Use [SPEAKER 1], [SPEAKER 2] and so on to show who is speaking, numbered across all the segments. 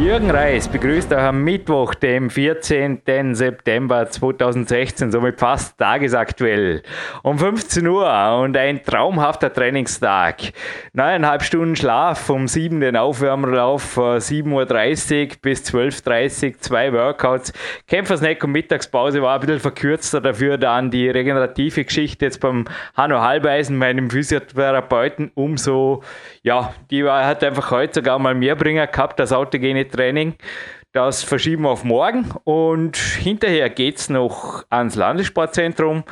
[SPEAKER 1] Jürgen Reis begrüßt euch am Mittwoch, dem 14. September 2016, somit fast tagesaktuell. Um 15 Uhr und ein traumhafter Trainingstag. Neuneinhalb Stunden Schlaf, um 7 den Aufwärmlauf, 7.30 Uhr bis 12.30 Uhr, zwei Workouts. Kämpfersnack und Mittagspause war ein bisschen verkürzter, dafür dann die regenerative Geschichte jetzt beim Hanno Halbeisen, meinem Physiotherapeuten, umso, ja, die hat einfach heute sogar mal mehr Bringer gehabt, das autogene Training. Das verschieben wir auf morgen und hinterher geht es noch ans Landessportzentrum,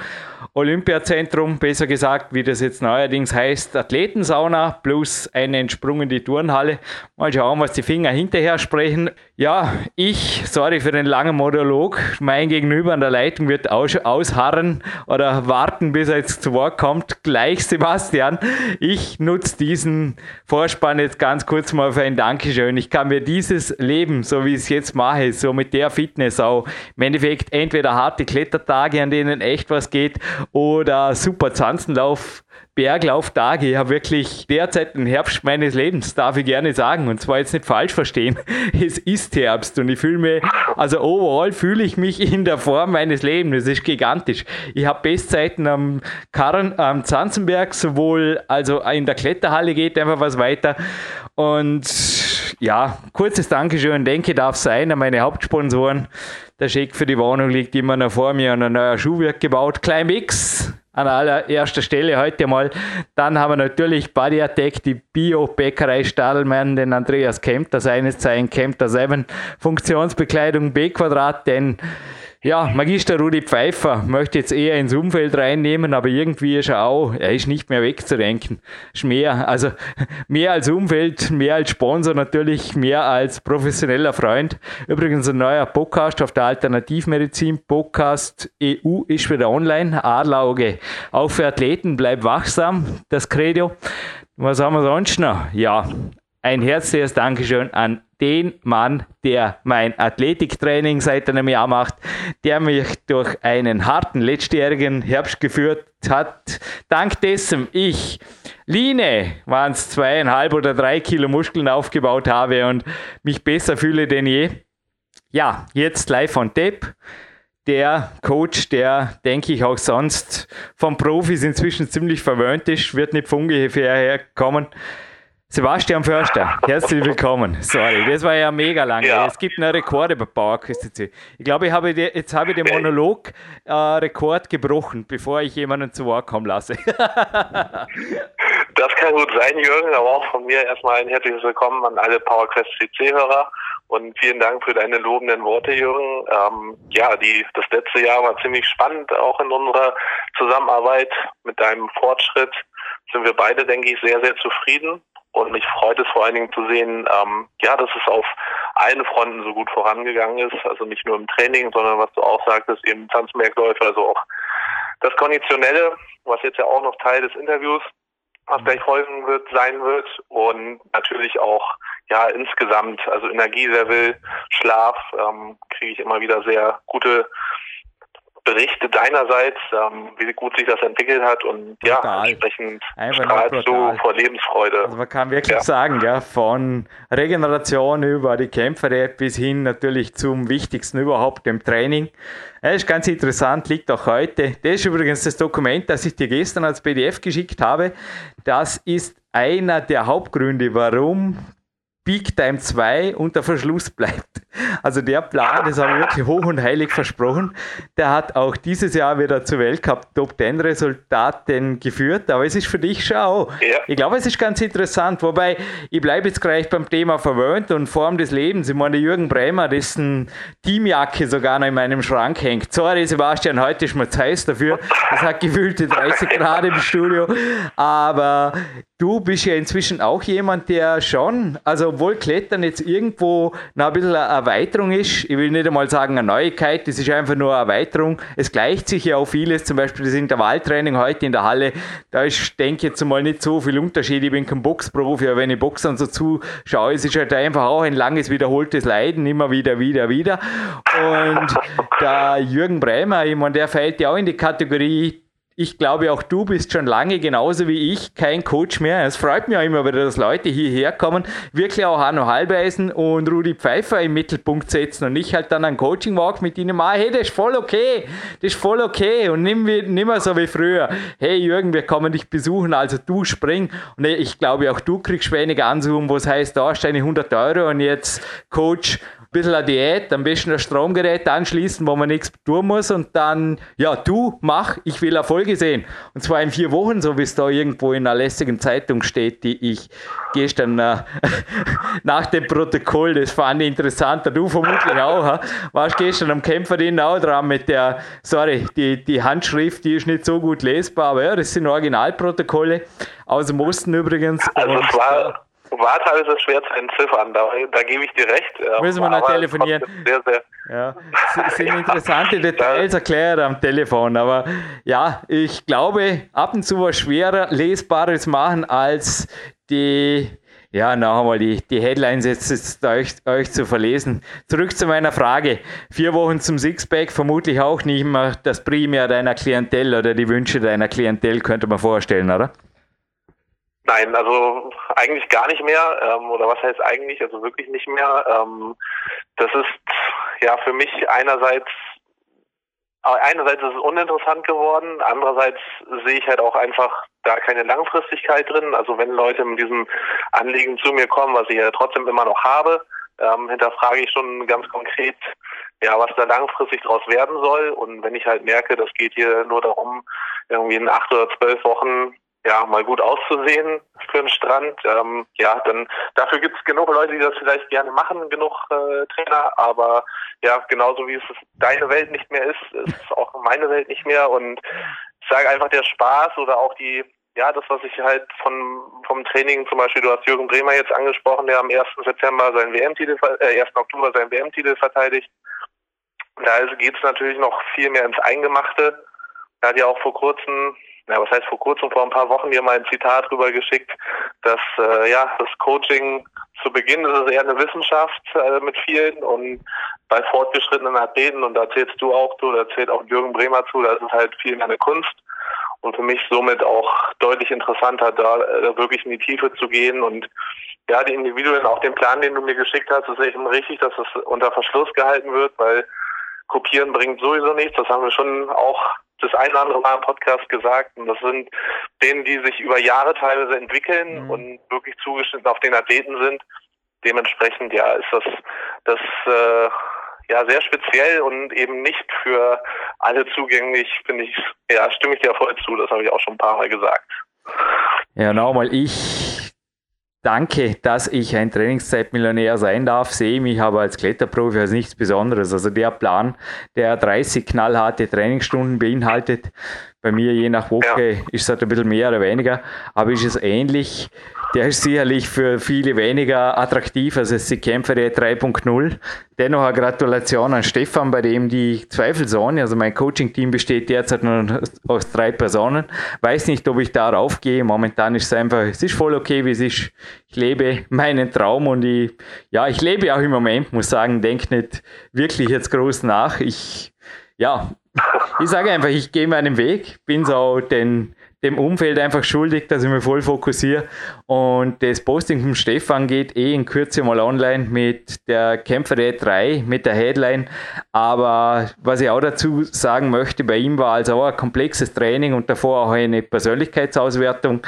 [SPEAKER 1] Olympiazentrum, besser gesagt, wie das jetzt neuerdings heißt, Athletensauna plus eine entsprungene Turnhalle. Mal schauen, was die Finger hinterher sprechen. Ja, ich, sorry für den langen Monolog, mein Gegenüber an der Leitung wird aus, ausharren oder warten, bis er jetzt zu Wort kommt. Gleich Sebastian, ich nutze diesen Vorspann jetzt ganz kurz mal für ein Dankeschön. Ich kann mir dieses Leben, so wie ich es jetzt mache, so mit der Fitness auch, im Endeffekt entweder harte Klettertage, an denen echt was geht, oder super Zanzenlauf Berglauftage. Ich habe wirklich derzeit den Herbst meines Lebens, darf ich gerne sagen. Und zwar jetzt nicht falsch verstehen. Es ist Herbst und ich fühle mich, also overall fühle ich mich in der Form meines Lebens. Das ist gigantisch. Ich habe Bestzeiten am Karren, am Zanzenberg, sowohl also in der Kletterhalle geht einfach was weiter. Und ja, kurzes Dankeschön, denke darf sein an meine Hauptsponsoren. Der Scheck für die Wohnung liegt immer noch vor mir und ein neuer Schuh wird gebaut. Climbix an allererster Stelle heute mal. Dann haben wir natürlich Body Attack, die Bio-Bäckerei Stadelmann, den Andreas Kempter, seines Zeichen Kempter 7, Funktionsbekleidung B-Quadrat, den ja, Magister Rudi Pfeiffer möchte jetzt eher ins Umfeld reinnehmen, aber irgendwie ist er auch, er ist nicht mehr wegzudenken. Ist mehr, also mehr als Umfeld, mehr als Sponsor natürlich, mehr als professioneller Freund. Übrigens ein neuer Podcast auf der Alternativmedizin Podcast EU ist wieder online. Adlerauge. Auch für Athleten, bleib wachsam, das Credo. Was haben wir sonst noch? Ja, ein herzliches Dankeschön an den Mann, der mein Athletiktraining seit einem Jahr macht, der mich durch einen harten letztjährigen Herbst geführt hat. Dank dessen ich Line waren es zweieinhalb oder drei Kilo Muskeln aufgebaut habe und mich besser fühle denn je. Ja, jetzt live on tape. Der Coach, der, denke ich, auch sonst von Profis inzwischen ziemlich verwöhnt ist, wird nicht von ungefähr herkommen. Sebastian Förster, herzlich willkommen. Sorry, das war ja mega lange. Ja. Es gibt einen Rekord bei PowerQuest Ich glaube, ich habe jetzt habe ich den Monolog-Rekord äh, gebrochen, bevor ich jemanden zu Wort kommen lasse. das
[SPEAKER 2] kann gut sein, Jürgen, aber auch von mir erstmal ein herzliches Willkommen an alle PowerQuest CC-Hörer und vielen Dank für deine lobenden Worte, Jürgen. Ähm, ja, die, das letzte Jahr war ziemlich spannend, auch in unserer Zusammenarbeit mit deinem Fortschritt sind wir beide, denke ich, sehr, sehr zufrieden. Und mich freut es vor allen Dingen zu sehen, ähm, ja, dass es auf allen Fronten so gut vorangegangen ist. Also nicht nur im Training, sondern was du auch sagtest, eben Tanzbergläufe, also auch das Konditionelle, was jetzt ja auch noch Teil des Interviews, was gleich folgen wird, sein wird. Und natürlich auch, ja, insgesamt, also Energielevel, Schlaf, ähm, kriege ich immer wieder sehr gute Berichte deinerseits, ähm, wie gut sich das entwickelt hat und brutal. ja, entsprechend strahlst du vor Lebensfreude.
[SPEAKER 1] Also man kann wirklich ja. sagen, ja, von Regeneration über die Kämpfer bis hin natürlich zum Wichtigsten überhaupt, dem Training. Das ist ganz interessant, liegt auch heute. Das ist übrigens das Dokument, das ich dir gestern als PDF geschickt habe. Das ist einer der Hauptgründe, warum Peak Time 2 unter Verschluss bleibt. Also der Plan, das haben wir wirklich hoch und heilig versprochen, der hat auch dieses Jahr wieder zu Weltcup Top 10 Resultaten geführt, aber es ist für dich schau. Ja. Ich glaube, es ist ganz interessant, wobei ich bleibe jetzt gleich beim Thema verwöhnt und Form des Lebens. Ich meine, Jürgen Bremer, dessen Teamjacke sogar noch in meinem Schrank hängt. Sorry, Sebastian, heute ist mir zu heiß dafür. Es hat gefühlte 30 Grad im Studio, aber du bist ja inzwischen auch jemand, der schon, also obwohl Klettern jetzt irgendwo noch ein bisschen eine Erweiterung ist, ich will nicht einmal sagen eine Neuigkeit, das ist einfach nur eine Erweiterung. Es gleicht sich ja auch vieles, zum Beispiel das Intervalltraining heute in der Halle, da ist, denke ich jetzt mal nicht so viel Unterschied. Ich bin kein Boxprofi, aber wenn ich Boxern so zuschaue, es ist halt einfach auch ein langes, wiederholtes Leiden, immer wieder, wieder, wieder. Und der Jürgen Bremer, ich meine, der fällt ja auch in die Kategorie ich glaube, auch du bist schon lange genauso wie ich kein Coach mehr. Es freut mich auch immer wieder, dass Leute hierher kommen, wirklich auch Hanno Halbeisen und Rudi Pfeiffer im Mittelpunkt setzen und ich halt dann einen Coaching-Walk mit ihnen mache. Hey, das ist voll okay. Das ist voll okay. Und nimm, nimm mal so wie früher. Hey Jürgen, wir kommen dich besuchen, also du spring. Und ich glaube, auch du kriegst weniger Ansuchen, wo es heißt, da hast du deine 100 Euro und jetzt Coach bisschen eine Diät, am besten ein Stromgerät anschließen, wo man nichts tun muss und dann, ja, du mach, ich will Erfolge sehen. Und zwar in vier Wochen, so wie es da irgendwo in einer lästigen Zeitung steht, die ich gestern äh, nach dem Protokoll, das fand ich interessant, du vermutlich auch, warst gestern am Kämpferin auch dran mit der, sorry, die, die Handschrift, die ist nicht so gut lesbar, aber ja, das sind Originalprotokolle aus dem Osten übrigens.
[SPEAKER 2] Also es war war teilweise schwer zu entziffern, da, da gebe ich dir recht.
[SPEAKER 1] Ähm, Müssen wir noch telefonieren. Sehr, sehr ja, das sind interessante Details erklärt am Telefon, aber ja, ich glaube, ab und zu was schwerer Lesbares machen als die, ja, noch einmal die, die Headlines jetzt, jetzt euch, euch zu verlesen. Zurück zu meiner Frage. Vier Wochen zum Sixpack, vermutlich auch nicht mehr das Primär deiner Klientel oder die Wünsche deiner Klientel, könnte man vorstellen, oder?
[SPEAKER 2] Nein, also eigentlich gar nicht mehr. Ähm, oder was heißt eigentlich? Also wirklich nicht mehr. Ähm, das ist ja für mich einerseits einerseits ist es uninteressant geworden, andererseits sehe ich halt auch einfach da keine Langfristigkeit drin. Also wenn Leute mit diesem Anliegen zu mir kommen, was ich ja trotzdem immer noch habe, ähm, hinterfrage ich schon ganz konkret, ja, was da langfristig draus werden soll. Und wenn ich halt merke, das geht hier nur darum, irgendwie in acht oder zwölf Wochen ja, mal gut auszusehen für den Strand. Ähm, ja, dann dafür gibt es genug Leute, die das vielleicht gerne machen, genug äh, Trainer, aber ja, genauso wie es deine Welt nicht mehr ist, ist es auch meine Welt nicht mehr. Und ich sage einfach der Spaß oder auch die, ja, das, was ich halt von vom Training, zum Beispiel, du hast Jürgen Bremer jetzt angesprochen, der am 1. September seinen WM-Titel, äh, 1. Oktober seinen WM-Titel verteidigt. Da also geht es natürlich noch viel mehr ins Eingemachte. Er hat ja auch vor kurzem ja, was heißt vor kurzem, vor ein paar Wochen mir mal ein Zitat rüber geschickt, dass äh, ja das Coaching zu Beginn ist es eher eine Wissenschaft äh, mit vielen und bei fortgeschrittenen Athleten, und da erzählst du auch zu, da erzählt auch Jürgen Bremer zu, da ist es halt viel mehr eine Kunst und für mich somit auch deutlich interessanter, da äh, wirklich in die Tiefe zu gehen und ja, die Individuen, auch den Plan, den du mir geschickt hast, ist eben richtig, dass es unter Verschluss gehalten wird, weil kopieren bringt sowieso nichts. Das haben wir schon auch das ein oder andere Mal im Podcast gesagt. Und das sind denen, die sich über Jahre teilweise entwickeln mhm. und wirklich zugeschnitten auf den Athleten sind. Dementsprechend, ja, ist das, das äh, ja sehr speziell und eben nicht für alle zugänglich, finde ich, ja, stimme ich dir voll zu, das habe ich auch schon ein paar Mal gesagt.
[SPEAKER 1] Ja, nochmal, ich danke, dass ich ein Trainingszeitmillionär sein darf, sehe mich aber als Kletterprofi als nichts Besonderes. Also der Plan, der 30 knallharte Trainingsstunden beinhaltet, bei mir je nach Woche ja. ist es halt ein bisschen mehr oder weniger, aber ist es ähnlich der ist sicherlich für viele weniger attraktiv als die Kämpferie 3.0. Dennoch eine Gratulation an Stefan, bei dem die Zweifelsohne, also mein Coaching-Team besteht derzeit nur aus drei Personen. Weiß nicht, ob ich darauf gehe. Momentan ist es einfach, es ist voll okay, wie es ist. Ich lebe meinen Traum und ich, ja, ich lebe auch im Moment, muss sagen, denke nicht wirklich jetzt groß nach. Ich, ja, ich sage einfach, ich gehe meinen Weg, bin so den dem Umfeld einfach schuldig, dass ich mich voll fokussiere. Und das Posting vom Stefan geht eh in Kürze mal online mit der Kämpfer 3, mit der Headline. Aber was ich auch dazu sagen möchte, bei ihm war also auch ein komplexes Training und davor auch eine Persönlichkeitsauswertung.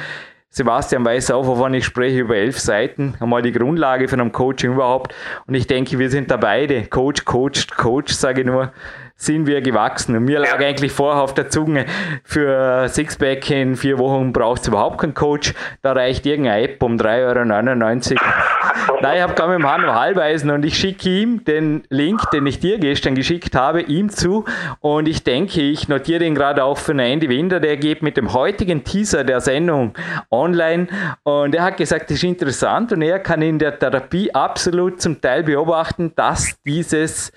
[SPEAKER 1] Sebastian weiß auch, wovon ich spreche, über elf Seiten. Einmal die Grundlage von einem Coaching überhaupt. Und ich denke, wir sind da beide. Coach, Coach, Coach, sage ich nur sind wir gewachsen. Und mir lag eigentlich vorher auf der Zunge, für Sixpack in vier Wochen braucht es überhaupt keinen Coach. Da reicht irgendeine App um 3,99 Euro. Nein, ich habe gerade mit dem Hanno Halbeisen und ich schicke ihm den Link, den ich dir gestern geschickt habe, ihm zu. Und ich denke, ich notiere ihn gerade auch für einen Andy Winder, der geht mit dem heutigen Teaser der Sendung online. Und er hat gesagt, das ist interessant und er kann in der Therapie absolut zum Teil beobachten, dass dieses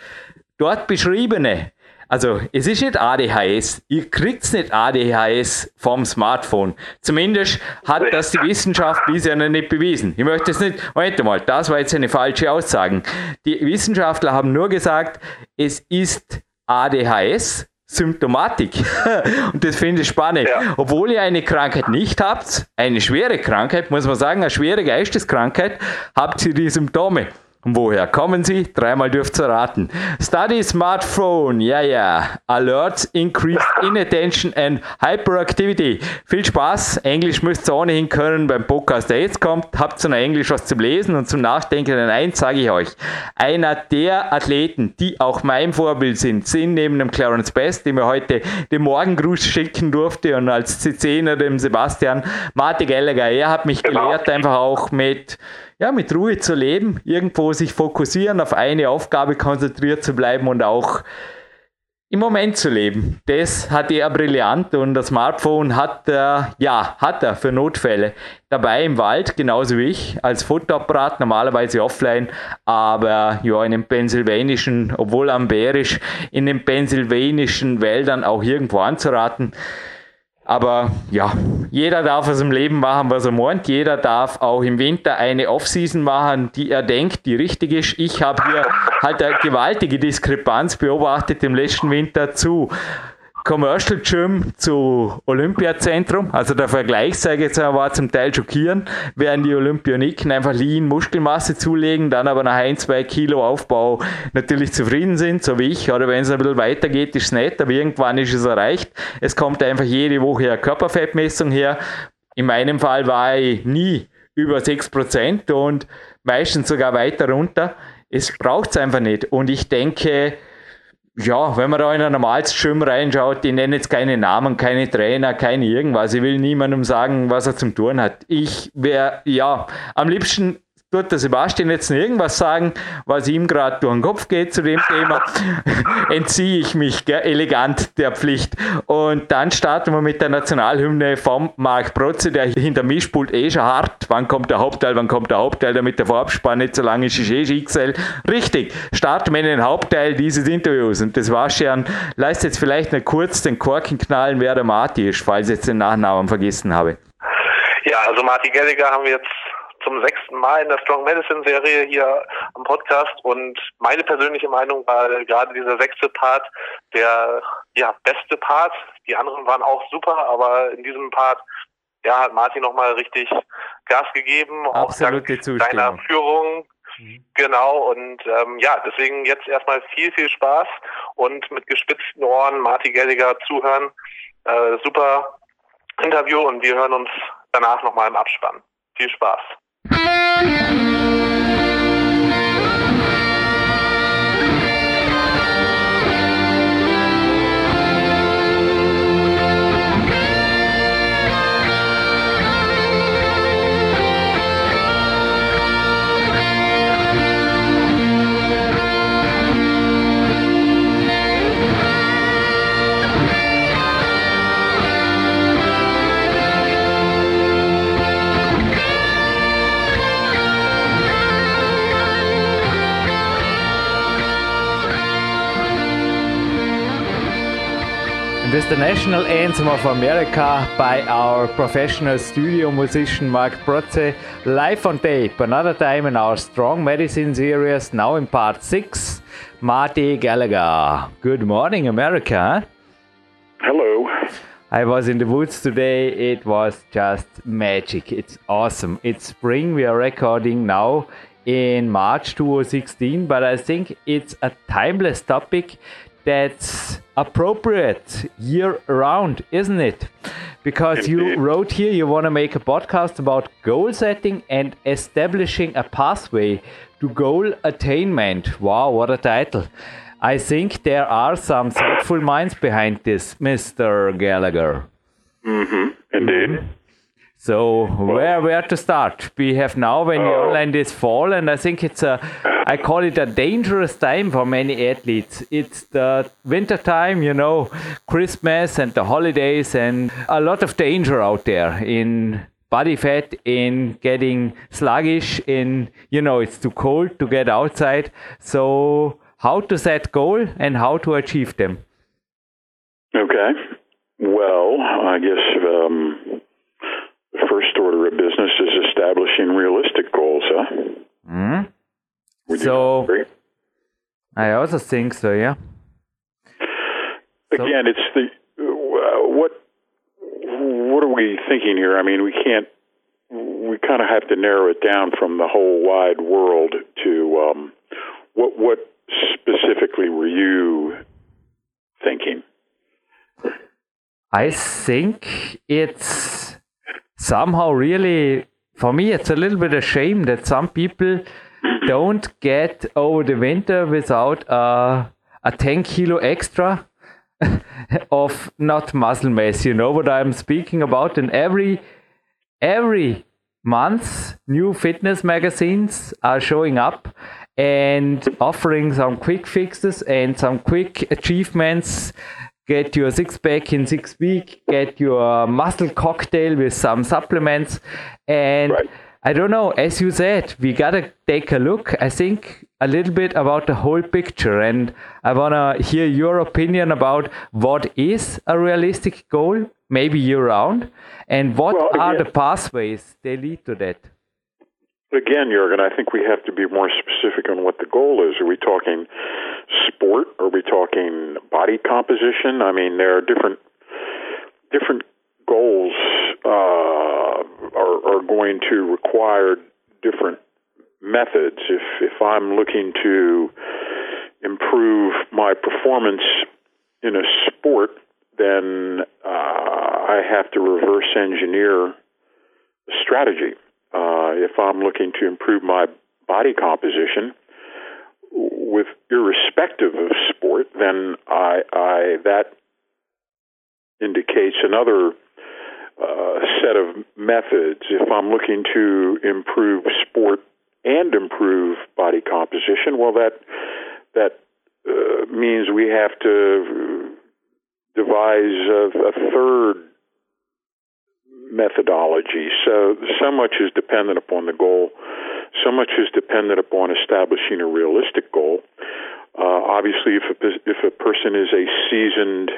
[SPEAKER 1] dort beschriebene, also es ist nicht ADHS, ihr kriegt nicht ADHS vom Smartphone. Zumindest hat das die Wissenschaft bisher noch nicht bewiesen. Ich möchte es nicht, Moment mal, das war jetzt eine falsche Aussage. Die Wissenschaftler haben nur gesagt, es ist ADHS, Symptomatik. Und das finde ich spannend. Ja. Obwohl ihr eine Krankheit nicht habt, eine schwere Krankheit, muss man sagen, eine schwere Geisteskrankheit, habt ihr die Symptome. Und woher kommen sie? Dreimal dürft ihr raten. Study Smartphone, ja, ja. Alerts increase inattention and hyperactivity. Viel Spaß. Englisch müsst ihr ohnehin können beim Podcast, der jetzt kommt. Habt ihr noch Englisch was zum Lesen und zum Nachdenken? Denn eins sage ich euch. Einer der Athleten, die auch mein Vorbild sind, sind neben dem Clarence Best, dem mir heute den Morgengruß schicken durfte und als CCner dem Sebastian, Martin Gallagher. Er hat mich gelehrt, einfach auch mit ja, mit Ruhe zu leben, irgendwo sich fokussieren, auf eine Aufgabe konzentriert zu bleiben und auch im Moment zu leben. Das hat er brillant und das Smartphone hat er, ja, hat er für Notfälle. Dabei im Wald, genauso wie ich, als Fotoapparat, normalerweise offline, aber ja, in den pennsylvanischen, obwohl am Bärisch, in den pennsylvanischen Wäldern auch irgendwo anzuraten. Aber ja, jeder darf aus dem Leben machen, was er meint. Jeder darf auch im Winter eine Offseason machen, die er denkt, die richtig ist. Ich habe hier halt eine gewaltige Diskrepanz beobachtet im letzten Winter zu Commercial Gym zu Olympiazentrum. Also der Vergleich, sage ich jetzt mal, war zum Teil schockierend, während die Olympioniken einfach Lean Muskelmasse zulegen, dann aber nach ein, zwei Kilo Aufbau natürlich zufrieden sind, so wie ich. Oder wenn es ein bisschen weitergeht, ist es nett, aber irgendwann ist es erreicht. Es kommt einfach jede Woche eine Körperfettmessung her. In meinem Fall war ich nie über 6% und meistens sogar weiter runter. Es braucht es einfach nicht. Und ich denke, ja, wenn man da in ein normales Gym reinschaut, die nennen jetzt keine Namen, keine Trainer, keine irgendwas. Ich will niemandem sagen, was er zum Tun hat. Ich wäre, ja, am liebsten tut der Sebastian jetzt irgendwas sagen, was ihm gerade durch den Kopf geht zu dem Thema, entziehe ich mich gell, elegant der Pflicht. Und dann starten wir mit der Nationalhymne vom Marc Protze, der hinter mir spult eh schon hart. Wann kommt der Hauptteil, wann kommt der Hauptteil, damit der Vorabspann nicht so lange ist, ist eh Schicksal. Richtig, starten wir in den Hauptteil dieses Interviews. Und das war schon, leist jetzt vielleicht noch kurz den Korken knallen, wer der Marti ist, falls ich jetzt den Nachnamen vergessen habe.
[SPEAKER 2] Ja, also Martin Gelliger haben wir jetzt zum sechsten Mal in der Strong Medicine Serie hier am Podcast und meine persönliche Meinung war gerade dieser sechste Part der ja beste Part. Die anderen waren auch super, aber in diesem Part ja hat Martin nochmal richtig Gas gegeben,
[SPEAKER 1] Absolute
[SPEAKER 2] auch dank deiner Führung. Mhm. Genau, und ähm, ja, deswegen jetzt erstmal viel, viel Spaß und mit gespitzten Ohren Martin Gelliger zuhören. Äh, super Interview und wir hören uns danach nochmal im Abspann. Viel Spaß. Música
[SPEAKER 1] With the national anthem of America by our professional studio musician Mark Protze, live on tape, another time in our Strong Medicine series, now in part 6, Marty Gallagher. Good morning, America.
[SPEAKER 3] Hello.
[SPEAKER 1] I was in the woods today. It was just magic. It's awesome. It's spring. We are recording now in March 2016, but I think it's a timeless topic that's appropriate year round, isn't it? Because you wrote here you want to make a podcast about goal setting and establishing a pathway to goal attainment. Wow, what a title! I think there are some thoughtful minds behind this, Mr. Gallagher.
[SPEAKER 3] Mm-hmm. Indeed.
[SPEAKER 1] So where where to start? We have now when you
[SPEAKER 3] Oh.
[SPEAKER 1] online this fall, and I think it's a I call it a dangerous time for many athletes. It's the winter time, you know, Christmas and the holidays, and a lot of danger out there in body fat, in getting sluggish, in you know it's too cold to get outside. So how to set goal and how to achieve them?
[SPEAKER 3] Okay. Well, I guess the first order of business is establishing realistic goals, huh?
[SPEAKER 1] Hmm?
[SPEAKER 3] Would
[SPEAKER 1] So-
[SPEAKER 3] agree?
[SPEAKER 1] I also think so. Yeah. So-
[SPEAKER 3] Again, it's the uh, what what are we thinking here? I mean, we can't. We kind of have to narrow it down from the whole wide world to um, what what specifically were you thinking?
[SPEAKER 1] I think it's somehow really, for me, it's a little bit a shame that some people don't get over the winter without a 10 kilo extra of not muscle mass. You know what I'm speaking about? And every every month, new fitness magazines are showing up and offering some quick fixes and some quick achievements. Get your six pack in six weeks, get your muscle cocktail with some supplements. And
[SPEAKER 3] Right.
[SPEAKER 1] I don't know, as you said, we gotta take a look, I think, a little bit about the whole picture. And I wanna hear your opinion about what is a realistic goal, maybe year round, and what
[SPEAKER 3] Well,
[SPEAKER 1] are the pathways they lead to that.
[SPEAKER 3] Again, Jurgen, I think we have to be more specific on what the goal is. Are we talking sport? Are we talking body composition? I mean, there are different different goals uh, are, are going to require different methods. If if I'm looking to improve my performance in a sport, then uh, I have to reverse engineer strategy. Uh, if I'm looking to improve my body composition, with irrespective of sport, then I, I that indicates another uh, set of methods. If I'm looking to improve sport and improve body composition, well, that that uh, means we have to devise a, a third methodology. So so much is dependent upon the goal. So much is dependent upon establishing a realistic goal. Uh, obviously, if a, if a person is a seasoned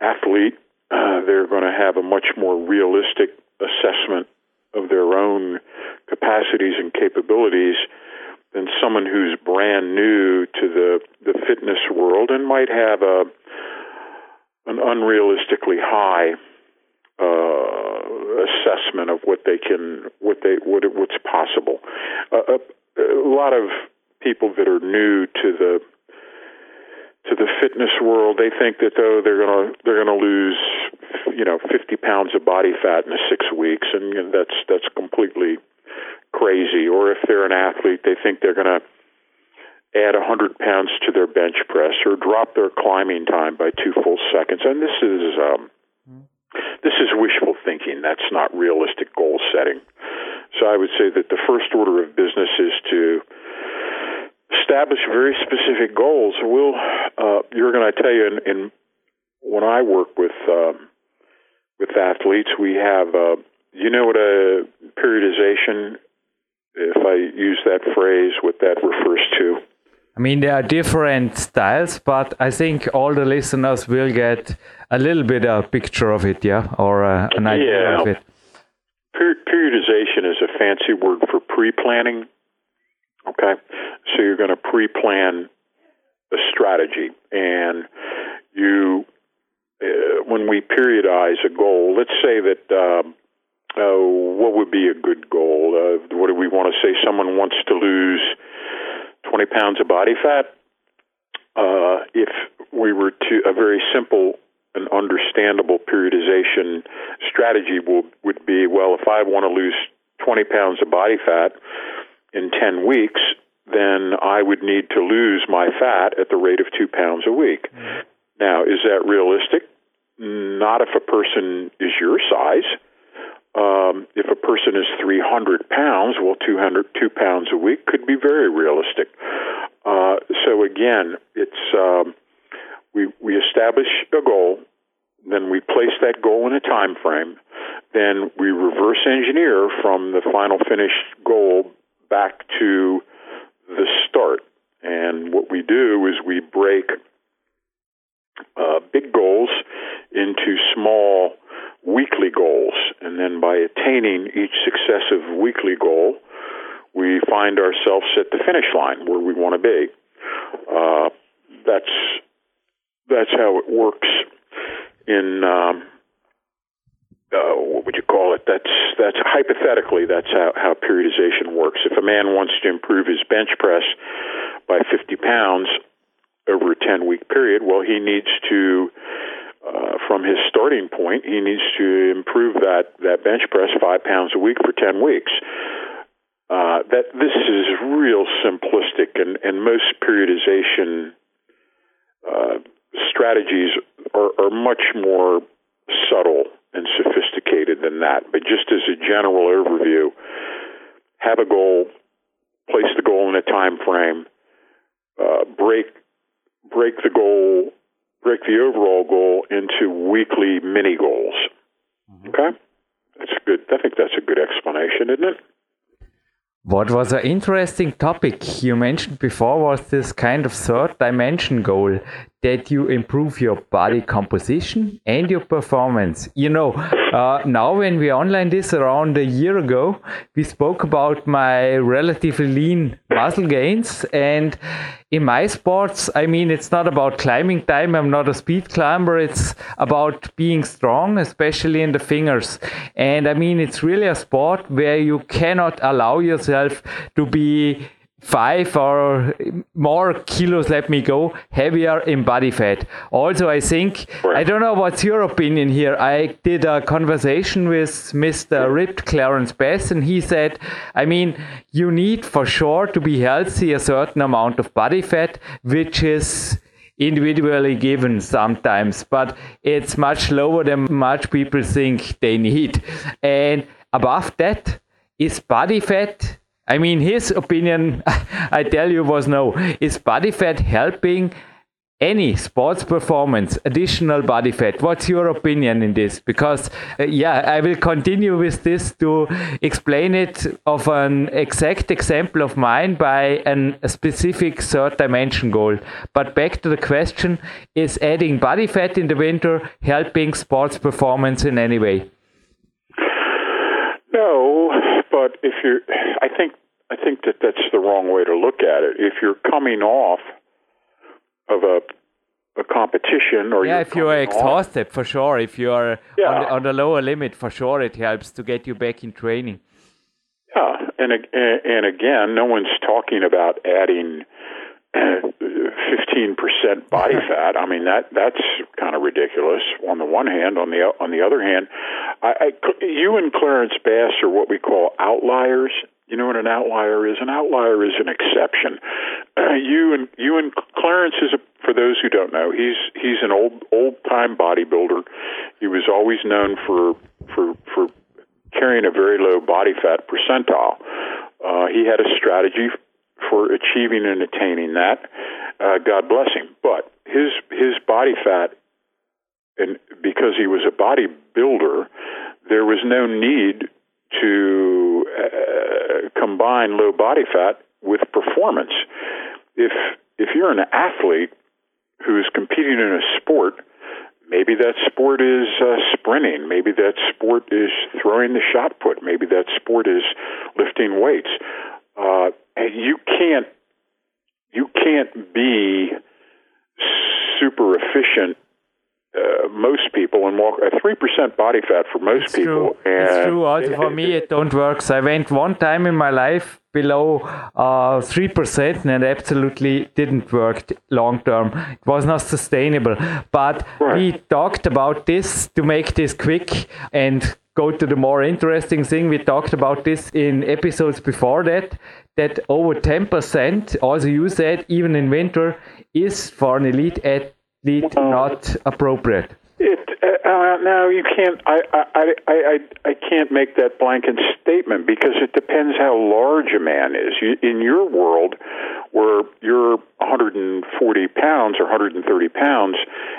[SPEAKER 3] athlete, uh, they're going to have a much more realistic assessment of their own capacities and capabilities than someone who's brand new to the, the fitness world and might have a an unrealistically high uh, assessment of what they can, what they, what what's possible. Uh, a, a lot of people that are new to the to the fitness world, they think that though they're gonna they're gonna lose, you know, 50 pounds of body fat in six weeks, and you know, that's that's completely crazy. Or if they're an athlete, they think they're gonna add 100 pounds to their bench press or drop their climbing time by two full seconds. And this is um, this is wishful thinking. That's not realistic goal setting. So I would say that the first order of business is to establish very specific goals. We'll, uh, you're going to tell you, in, in when I work with um, with athletes, we have, uh, you know, what a periodization. If I use that phrase, what that refers to.
[SPEAKER 1] I mean, there are different styles, but I think all the listeners will get a little bit a picture of it, yeah, or uh, an idea
[SPEAKER 3] Yeah.
[SPEAKER 1] of it.
[SPEAKER 3] Per- periodization is a fancy word for pre-planning. Okay, so you're going to pre-plan a strategy, and you, uh, when we periodize a goal, let's say that. Um, uh, what would be a good goal? Uh, what do we want to say? Someone wants to lose 20 pounds of body fat. Uh, if we were to a very simple and understandable periodization strategy will, would be well, if I want to lose 20 pounds of body fat in 10 weeks, then I would need to lose my fat at the rate of two pounds a week. Mm-hmm. Now, is that realistic? Not if a person is your size. Um, if a person is 300 pounds, well, 200, two pounds a week could be very realistic. Uh, so again, it's um, we we establish a goal, then we place that goal in a time frame, then we reverse engineer from the final finished goal back to the start. And what we do is we break uh, big goals into small weekly goals. And then by attaining each successive weekly goal, we find ourselves at the finish line where we want to be. Uh, that's that's how it works in um, uh, what would you call it? That's that's hypothetically that's how, how periodization works. If a man wants to improve his bench press by 50 pounds over a 10 week period, well, he needs to, uh, from his starting point, he needs to improve that that bench press five pounds a week for 10 weeks. Uh, that this is real simplistic, and and most periodization uh, strategies are, are much more subtle and sophisticated than that. But just as a general overview, have a goal, place the goal in a time frame, uh, break break the goal, break the overall goal into weekly mini goals. Mm-hmm. Okay, that's good. I think that's a good explanation, isn't it?
[SPEAKER 1] What was an interesting topic you mentioned before was this kind of third dimension goal that you improve your body composition and your performance. You know, uh, now when we online this around a year ago, we spoke about my relatively lean muscle gains and in my sports, I mean, it's not about climbing time. I'm not a speed climber. It's about being strong, especially in the fingers. And I mean, it's really a sport where you cannot allow yourself to be five or more kilos let me go heavier in body fat. Also i think i don't know what's your opinion here. I did a conversation with mr ripped clarence bass and he said i mean you need for sure to be healthy a certain amount of body fat which is individually given sometimes but it's much lower than much people think they need. And above that is body fat I mean, his opinion, I tell you, was no. Is body fat helping any sports performance, additional body fat? What's your opinion in this? Because, uh, yeah, I will continue with this to explain it of an exact example of mine by an, a specific third dimension goal. But back to the question is adding body fat in the winter helping sports performance in any way?
[SPEAKER 3] No, but if you're, I think, I think that that's the wrong way to look at it. If you're coming off of a a competition or
[SPEAKER 1] yeah if you are exhausted for sure if you are yeah. on, the, on the lower limit for sure it helps to get you back in training
[SPEAKER 3] yeah and and again no one's talking about adding 15% body fat. I mean that that's kind of ridiculous. On the one hand, on the on the other hand, I, I, you and Clarence Bass are what we call outliers. You know what an outlier is? An outlier is an exception. Uh, you and you and Clarence is a, for those who don't know, he's he's an old old time bodybuilder. He was always known for for for carrying a very low body fat percentile. Uh, he had a strategy for achieving and attaining that. Uh, God bless him. But his his body fat, and because he was a bodybuilder, there was no need to uh, combine low body fat with performance. If if you're an athlete who is competing in a sport, maybe that sport is uh, sprinting, maybe that sport is throwing the shot put, maybe that sport is lifting weights. Uh, you can't you can't be super efficient uh, most people and walk a three percent body fat for most
[SPEAKER 1] it's
[SPEAKER 3] people.
[SPEAKER 1] True. And it's true. Also for me, it don't work. So I went one time in my life below uh, three uh, percent, and it absolutely didn't work long term. It was not sustainable. But right. we talked about this to make this quick and go to the more interesting thing. We talked about this in episodes before that, that over 10%, also you said, even in winter, is for an elite athlete not appropriate.
[SPEAKER 3] It uh, uh, now you can't. I, I I I I can't make that blanket statement because it depends how large a man is. You, in your world, where you're 140 pounds or 130 pounds,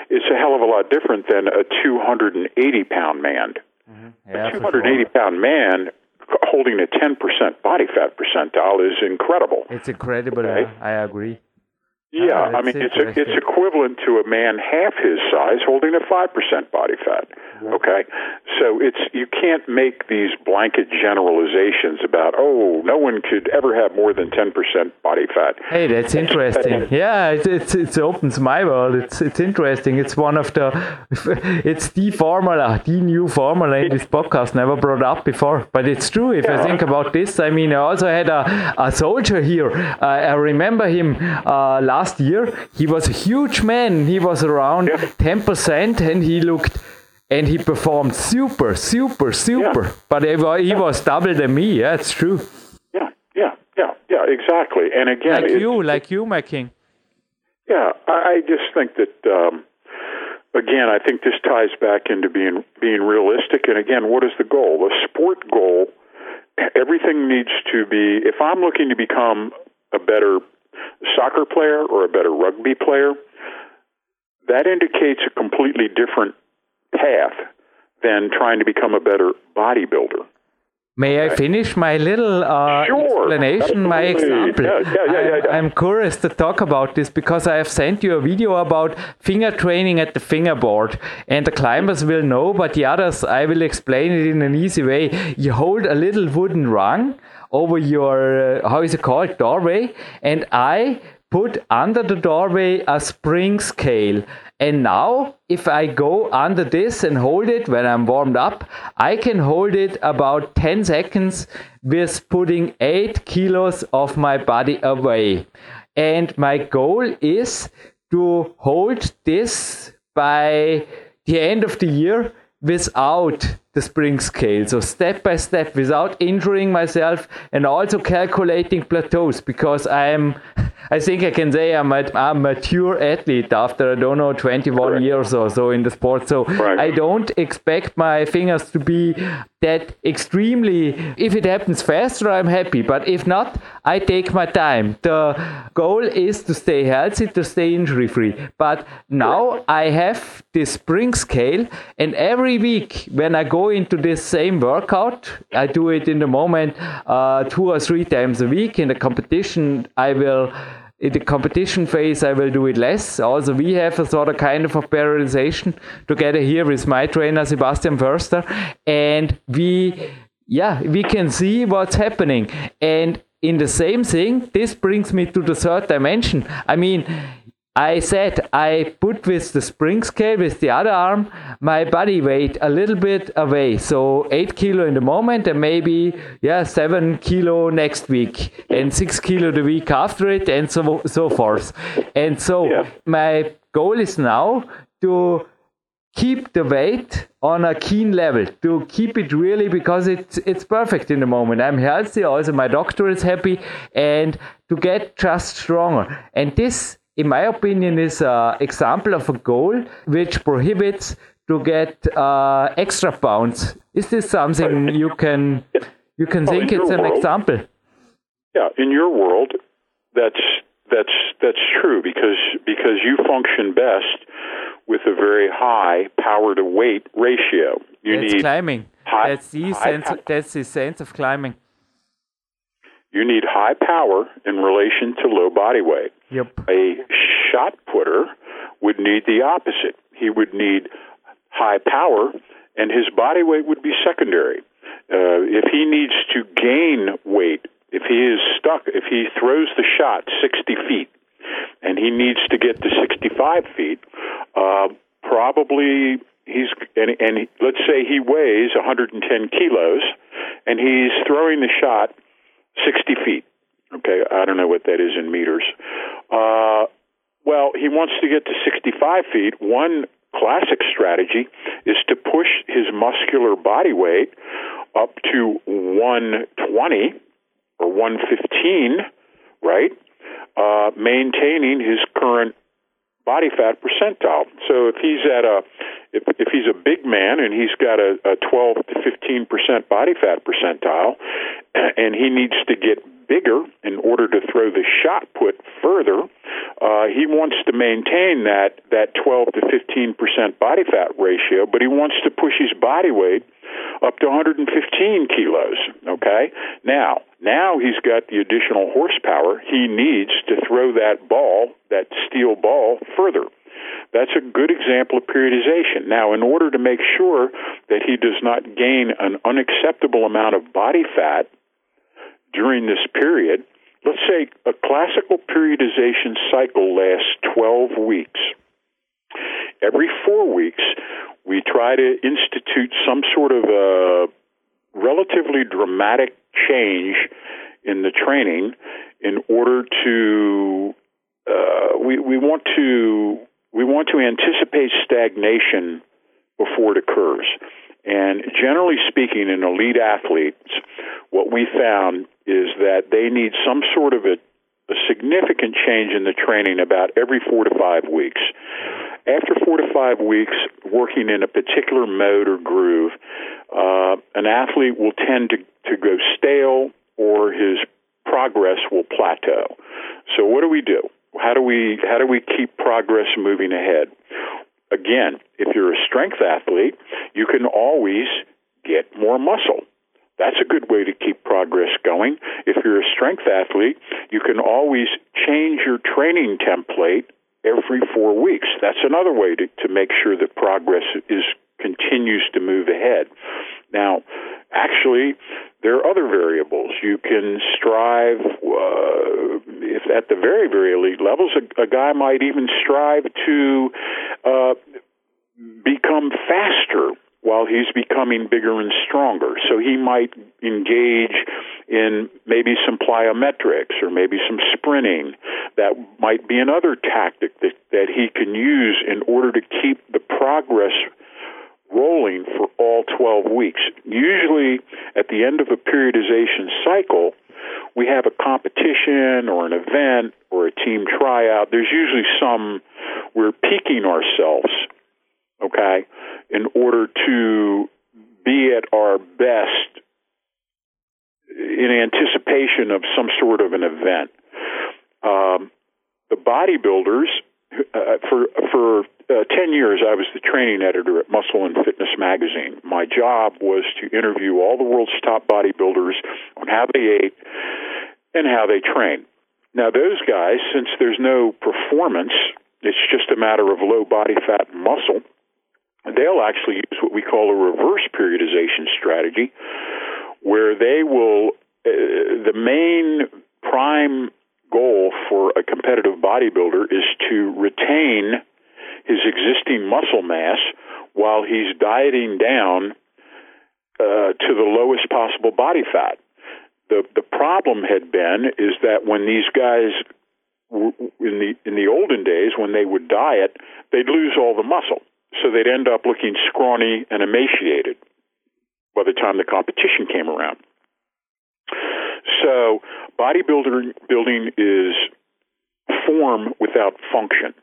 [SPEAKER 3] it's a hell of a lot different than a 280 pound man. Mm-hmm. Yeah, a 280 sure. pound man holding a 10% body fat percentile is incredible.
[SPEAKER 1] It's incredible. Okay? I agree.
[SPEAKER 3] Yeah, oh, I mean it's a, it's equivalent to a man half his size holding a five percent body fat. Okay, so it's you can't make these blanket generalizations about oh no one could ever have more than ten percent body fat.
[SPEAKER 1] Hey, that's interesting. yeah, it, it it opens my world. It's it's interesting. It's one of the it's the formula, the new formula in this podcast never brought up before, but it's true. If yeah. I think about this, I mean, I also had a a soldier here. Uh, I remember him uh, last last year. He was a huge man. He was around ten yeah. percent, and he looked and he performed super, super, super. Yeah. But he was double than me. Yeah, it's true.
[SPEAKER 3] Yeah, yeah, yeah, yeah, exactly. And again,
[SPEAKER 1] like you, like you, my king.
[SPEAKER 3] Yeah, I, I just think that. Um, again, I think this ties back into being being realistic. And again, what is the goal? The sport goal. Everything needs to be. If I'm looking to become a better soccer player or a better rugby player, that indicates a completely different path than trying to become a better bodybuilder.
[SPEAKER 1] May I finish my little uh,
[SPEAKER 3] sure,
[SPEAKER 1] explanation,
[SPEAKER 3] absolutely.
[SPEAKER 1] my example?
[SPEAKER 3] Yeah, yeah, yeah,
[SPEAKER 1] yeah, I'm curious to talk about this because I have sent you a video about finger training at the fingerboard, and the climbers will know, but the others, I will explain it in an easy way. You hold a little wooden rung over your, uh, how is it called, doorway, and I put under the doorway a spring scale. And now, if I go under this and hold it when I'm warmed up, I can hold it about 10 seconds with putting 8 kilos of my body away. And my goal is to hold this by the end of the year without the spring scale. So step by step without injuring myself and also calculating plateaus because I'm I think I can say I'm a, I'm a mature athlete after I don't know 21 Correct. years or so in the sport. So right. I don't expect my fingers to be that extremely. If it happens faster, I'm happy. But if not, I take my time. The goal is to stay healthy, to stay injury free. But now I have this spring scale, and every week when I go into this same workout, I do it in the moment uh, two or three times a week. In the competition, I will in the competition phase, I will do it less. Also, we have a sort of kind of a periodization together here with my trainer Sebastian Förster, and we, yeah, we can see what's happening. And in the same thing, this brings me to the third dimension. I mean, I said I put with the spring scale with the other arm my body weight a little bit away. So eight kilo in the moment and maybe yeah seven kilo next week and six kilo the week after it and so so forth. And so yeah. my goal is now to keep the weight on a keen level to keep it really because it's it's perfect in the moment i'm healthy also my doctor is happy and to get just stronger and this in my opinion, is an example of a goal which prohibits to get uh, extra pounds. Is this something you can you can well, think it's an world, example?
[SPEAKER 3] Yeah, in your world, that's that's that's true because because you function best with a very high power to weight ratio. You
[SPEAKER 1] that's
[SPEAKER 3] need
[SPEAKER 1] climbing.
[SPEAKER 3] High,
[SPEAKER 1] that's the sense. that's the sense of climbing.
[SPEAKER 3] You need high power in relation to low body weight.
[SPEAKER 1] Yep.
[SPEAKER 3] A shot putter would need the opposite. He would need high power, and his body weight would be secondary. Uh, if he needs to gain weight, if he is stuck, if he throws the shot 60 feet and he needs to get to 65 feet, uh, probably he's and, and let's say he weighs 110 kilos and he's throwing the shot 60 feet. Okay, I don't know what that is in meters. Uh, well, he wants to get to 65 feet. One classic strategy is to push his muscular body weight up to 120 or 115, right? Uh, maintaining his current body fat percentile. So if he's at a if, if he's a big man and he's got a, a 12 to 15 percent body fat percentile, and he needs to get bigger in order to throw the shot put further, uh, he wants to maintain that that 12 to 15 percent body fat ratio, but he wants to push his body weight up to 115 kilos. Okay, now now he's got the additional horsepower he needs to throw that ball, that steel ball, further. That's a good example of periodization. Now, in order to make sure that he does not gain an unacceptable amount of body fat during this period, let's say a classical periodization cycle lasts 12 weeks. Every four weeks, we try to institute some sort of a relatively dramatic change in the training in order to uh, we we want to we want to anticipate stagnation before it occurs. And generally speaking, in elite athletes, what we found is that they need some sort of a, a significant change in the training about every four to five weeks. After four to five weeks working in a particular mode or groove, uh, an athlete will tend to, to go stale or his progress will plateau. So what do we do? How do we how do we keep progress moving ahead? Again, if you're a strength athlete, you can always get more muscle. That's a good way to keep progress going. If you're a strength athlete, you can always change your training template every four weeks. That's another way to, to make sure that progress is continues to move ahead. Now, actually, there are other variables. You can strive, uh, if at the very, very elite levels, a, a guy might even strive to uh, become faster while he's becoming bigger and stronger. So he might engage in maybe some plyometrics or maybe some sprinting. That might be another tactic that, that he can use in order to keep the progress rolling for all 12 weeks. Usually, at the end of a periodization cycle, we have a competition or an event or a team tryout. There's usually some, we're peaking ourselves, okay, in order to be at our best in anticipation of some sort of an event. Um, the bodybuilders, uh, for for uh, 10 years, I was the training editor at Muscle and Fitness magazine. My job was to interview all the world's top bodybuilders on how they ate and how they train. Now, those guys, since there's no performance, it's just a matter of low body fat and muscle, they'll actually use what we call a reverse periodization strategy, where they will, uh, the main prime goal for a competitive bodybuilder is to retain his existing muscle mass while he's dieting down uh, to the lowest possible body fat. The the problem had been is that when these guys in the in the olden days when they would diet, they'd lose all the muscle, so they'd end up looking scrawny and emaciated by the time the competition came around. So bodybuilding building is form without function.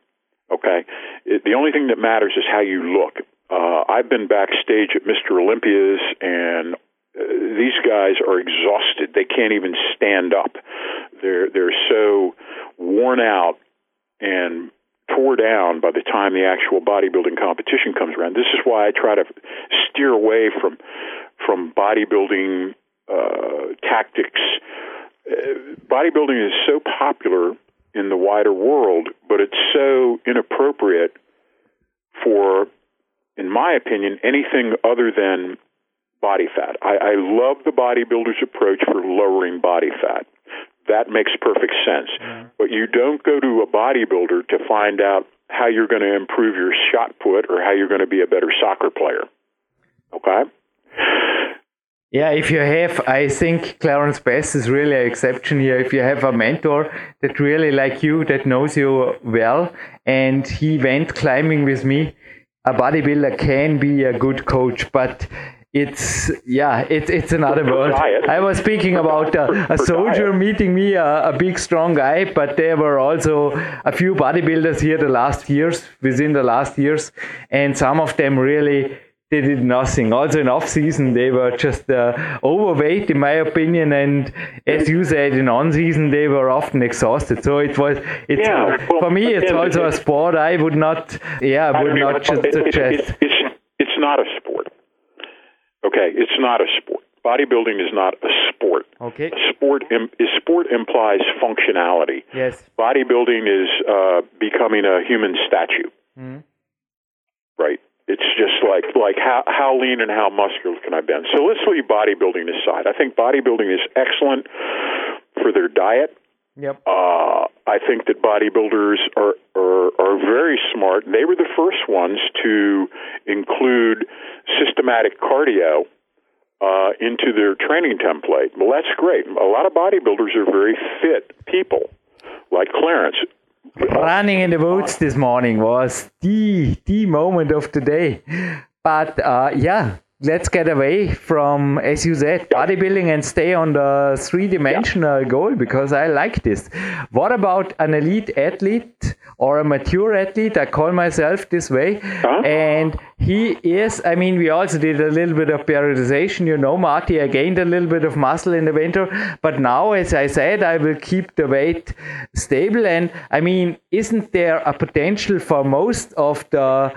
[SPEAKER 3] Okay, it, the only thing that matters is how you look. Uh, I've been backstage at Mr. Olympia's, and uh, these guys are exhausted. They can't even stand up. They're they're so worn out and tore down by the time the actual bodybuilding competition comes around. This is why I try to steer away from from bodybuilding uh, tactics. Uh, bodybuilding is so popular in the wider world, but it's so inappropriate for, in my opinion, anything other than body fat. I, I love the bodybuilder's approach for lowering body fat. That makes perfect sense. Mm-hmm. But you don't go to a bodybuilder to find out how you're going to improve your shot put or how you're going to be a better soccer player. Okay?
[SPEAKER 1] Yeah, if you have, I think Clarence Bass is really an exception here. If you have a mentor that really like you, that knows you well, and he went climbing with me a bodybuilder can be a good coach, but it's yeah it's it's another world. i was speaking about uh, a soldier meeting me a, a, big strong guy but there were also a few bodybuilders here the last years within the last years and some of them really they did nothing. Also in off season they were just uh, overweight in my opinion and as you said in on season they were often exhausted. So it was it's yeah, well, for me it's also a sport i would not yeah I would not just suggest.
[SPEAKER 3] it's, it's not a sport Okay, it's not a sport. Bodybuilding is not a sport.
[SPEAKER 1] Okay.
[SPEAKER 3] Sport Im- sport implies functionality.
[SPEAKER 1] Yes.
[SPEAKER 3] Bodybuilding is uh, becoming a human statue. Mm-hmm. Right. It's just like like how how lean and how muscular can I bend. So let's leave bodybuilding aside. I think bodybuilding is excellent for their diet.
[SPEAKER 1] Yep.
[SPEAKER 3] Uh, I think that bodybuilders are, are are very smart. They were the first ones to include systematic cardio uh, into their training template. Well, that's great. A lot of bodybuilders are very fit people, like Clarence.
[SPEAKER 1] Running in the woods this morning was the the moment of the day. But uh, yeah, let's get away from, as you said, bodybuilding and stay on the three dimensional yeah. goal because I like this. What about an elite athlete or a mature athlete? I call myself this way. Huh? And he is, I mean, we also did a little bit of periodization. You know, Marty, I gained a little bit of muscle in the winter. But now, as I said, I will keep the weight stable. And I mean, isn't there a potential for most of the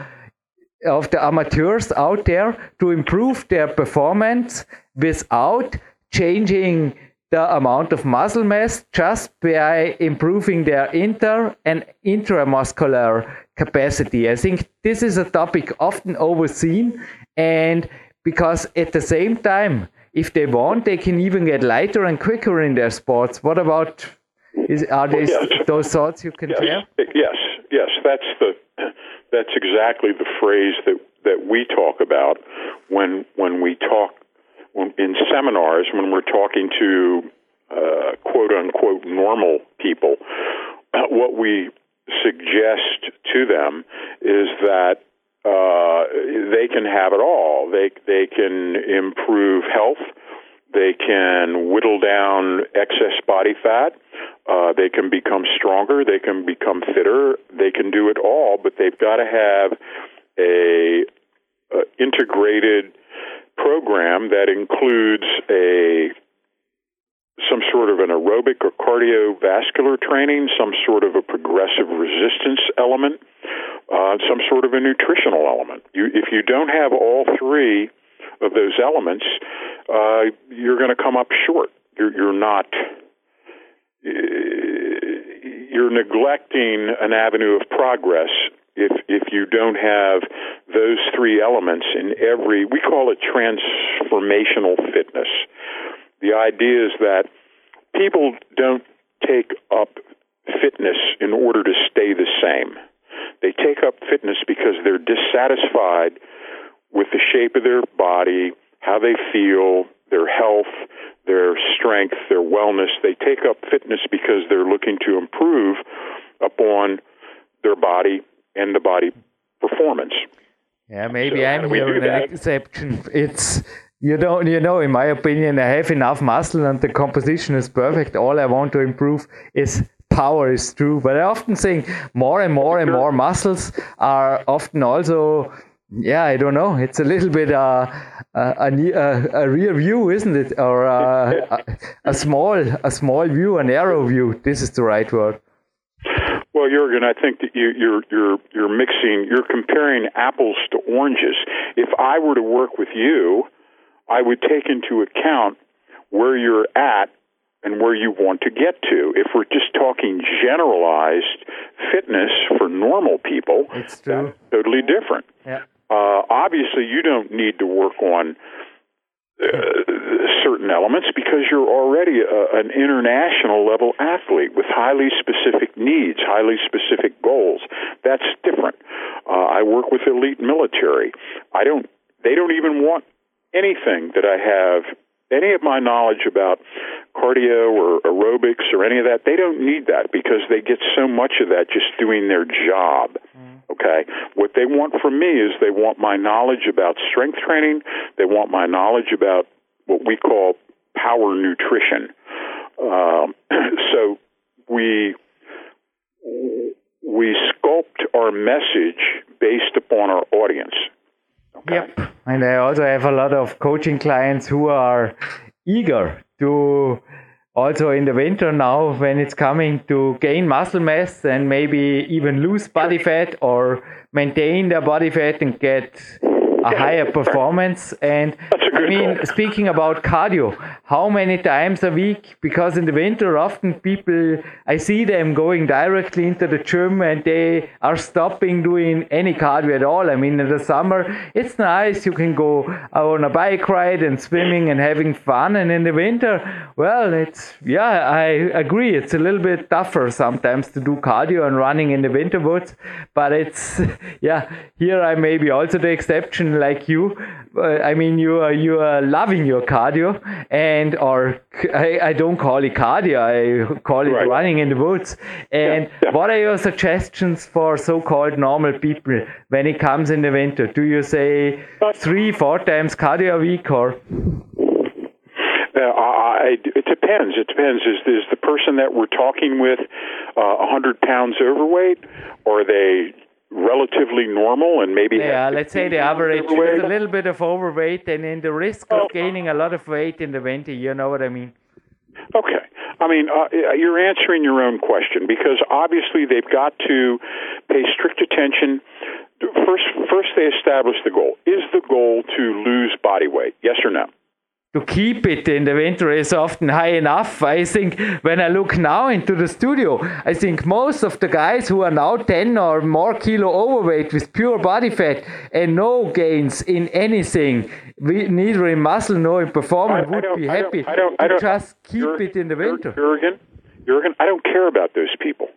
[SPEAKER 1] of the amateurs out there to improve their performance without changing the amount of muscle mass just by improving their inter and intramuscular capacity. I think this is a topic often overseen and because at the same time if they want they can even get lighter and quicker in their sports. What about is are well, yes. those thoughts you can
[SPEAKER 3] yes.
[SPEAKER 1] share?
[SPEAKER 3] Yes, yes, that's the that's exactly the phrase that that we talk about when when we talk when, in seminars when we're talking to uh, quote unquote normal people. Uh, what we suggest to them is that uh, they can have it all. They they can improve health. They can whittle down excess body fat. Uh, they can become stronger. They can become fitter. They can do it all, but they've got to have a, a integrated program that includes a some sort of an aerobic or cardiovascular training, some sort of a progressive resistance element, uh, some sort of a nutritional element. You, if you don't have all three of those elements, uh, you're going to come up short. You're, you're not Uh, you're neglecting an avenue of progress if if you don't have those three elements in every we call it transformational fitness. The idea is that people don't take up fitness in order to stay the same. They take up fitness because they're dissatisfied with the shape of their body how they feel their health their strength, their wellness. They take up fitness because they're looking to improve upon their body and the body performance.
[SPEAKER 1] Yeah, maybe so I'm here an exception. It's you don't you know in my opinion I have enough muscle and the composition is perfect. All I want to improve is power is true. But I often think more and more and more muscles are often also yeah, I don't know. It's a little bit uh, a, a, a rear view, isn't it, or uh, a, a, small a small view, a narrow view. This is the right word.
[SPEAKER 3] Well, Jurgen, I think that you, you're you're you're mixing, you're comparing apples to oranges. If I were to work with you, I would take into account where you're at and where you want to get to. If we're just talking generalized fitness for normal people,
[SPEAKER 1] it's true.
[SPEAKER 3] totally different.
[SPEAKER 1] Yeah.
[SPEAKER 3] Uh, obviously, you don't need to work on uh, certain elements because you're already a, an international level athlete with highly specific needs, highly specific goals. That's different. Uh, I work with elite military. I don't. They don't even want anything that I have. Any of my knowledge about cardio or aerobics or any of that, they don't need that because they get so much of that just doing their job. Mm. Okay. What they want from me is they want my knowledge about strength training. They want my knowledge about what we call power nutrition. Um, so we we sculpt our message based upon our audience.
[SPEAKER 1] Okay? Yep. And I also have a lot of coaching clients who are eager to also in the winter now when it's coming to gain muscle mass and maybe even lose body fat or maintain their body fat and get a higher performance. And Mean, speaking about cardio, how many times a week? Because in the winter, often people, I see them going directly into the gym and they are stopping doing any cardio at all. I mean, in the summer, it's nice. You can go on a bike ride and swimming and having fun. And in the winter, well, it's, yeah, I agree. It's a little bit tougher sometimes to do cardio and running in the winter woods. But it's, yeah, here I may be also the exception like you. Uh, I mean, you are you are loving your cardio, and or I, I don't call it cardio, I call it right. running in the woods. And yeah, yeah. what are your suggestions for so-called normal people when it comes in the winter? Do you say three, four times cardio a week, or?
[SPEAKER 3] Uh, I, it depends. It depends. Is, is the person that we're talking with uh, a uh, hundred pounds overweight, or are they relatively normal and maybe
[SPEAKER 1] yeah let's say the average is a little bit of overweight and in the risk of oh. gaining a lot of weight in the winter you know what i mean?
[SPEAKER 3] Okay. I mean uh, you're answering your own question because obviously they've got to pay strict attention. First first they establish the goal. Is the goal to lose body weight? Yes or no
[SPEAKER 1] to keep it in the winter is often high enough. I think when I look now into the studio, I think most of the guys who are now 10 or more kilo overweight with pure body fat and no gains in anything, neither in muscle nor in performance, I, would I be happy I don't, I don't, to just keep it in the winter.
[SPEAKER 3] Jurgen, Jurgen, I don't care about those people.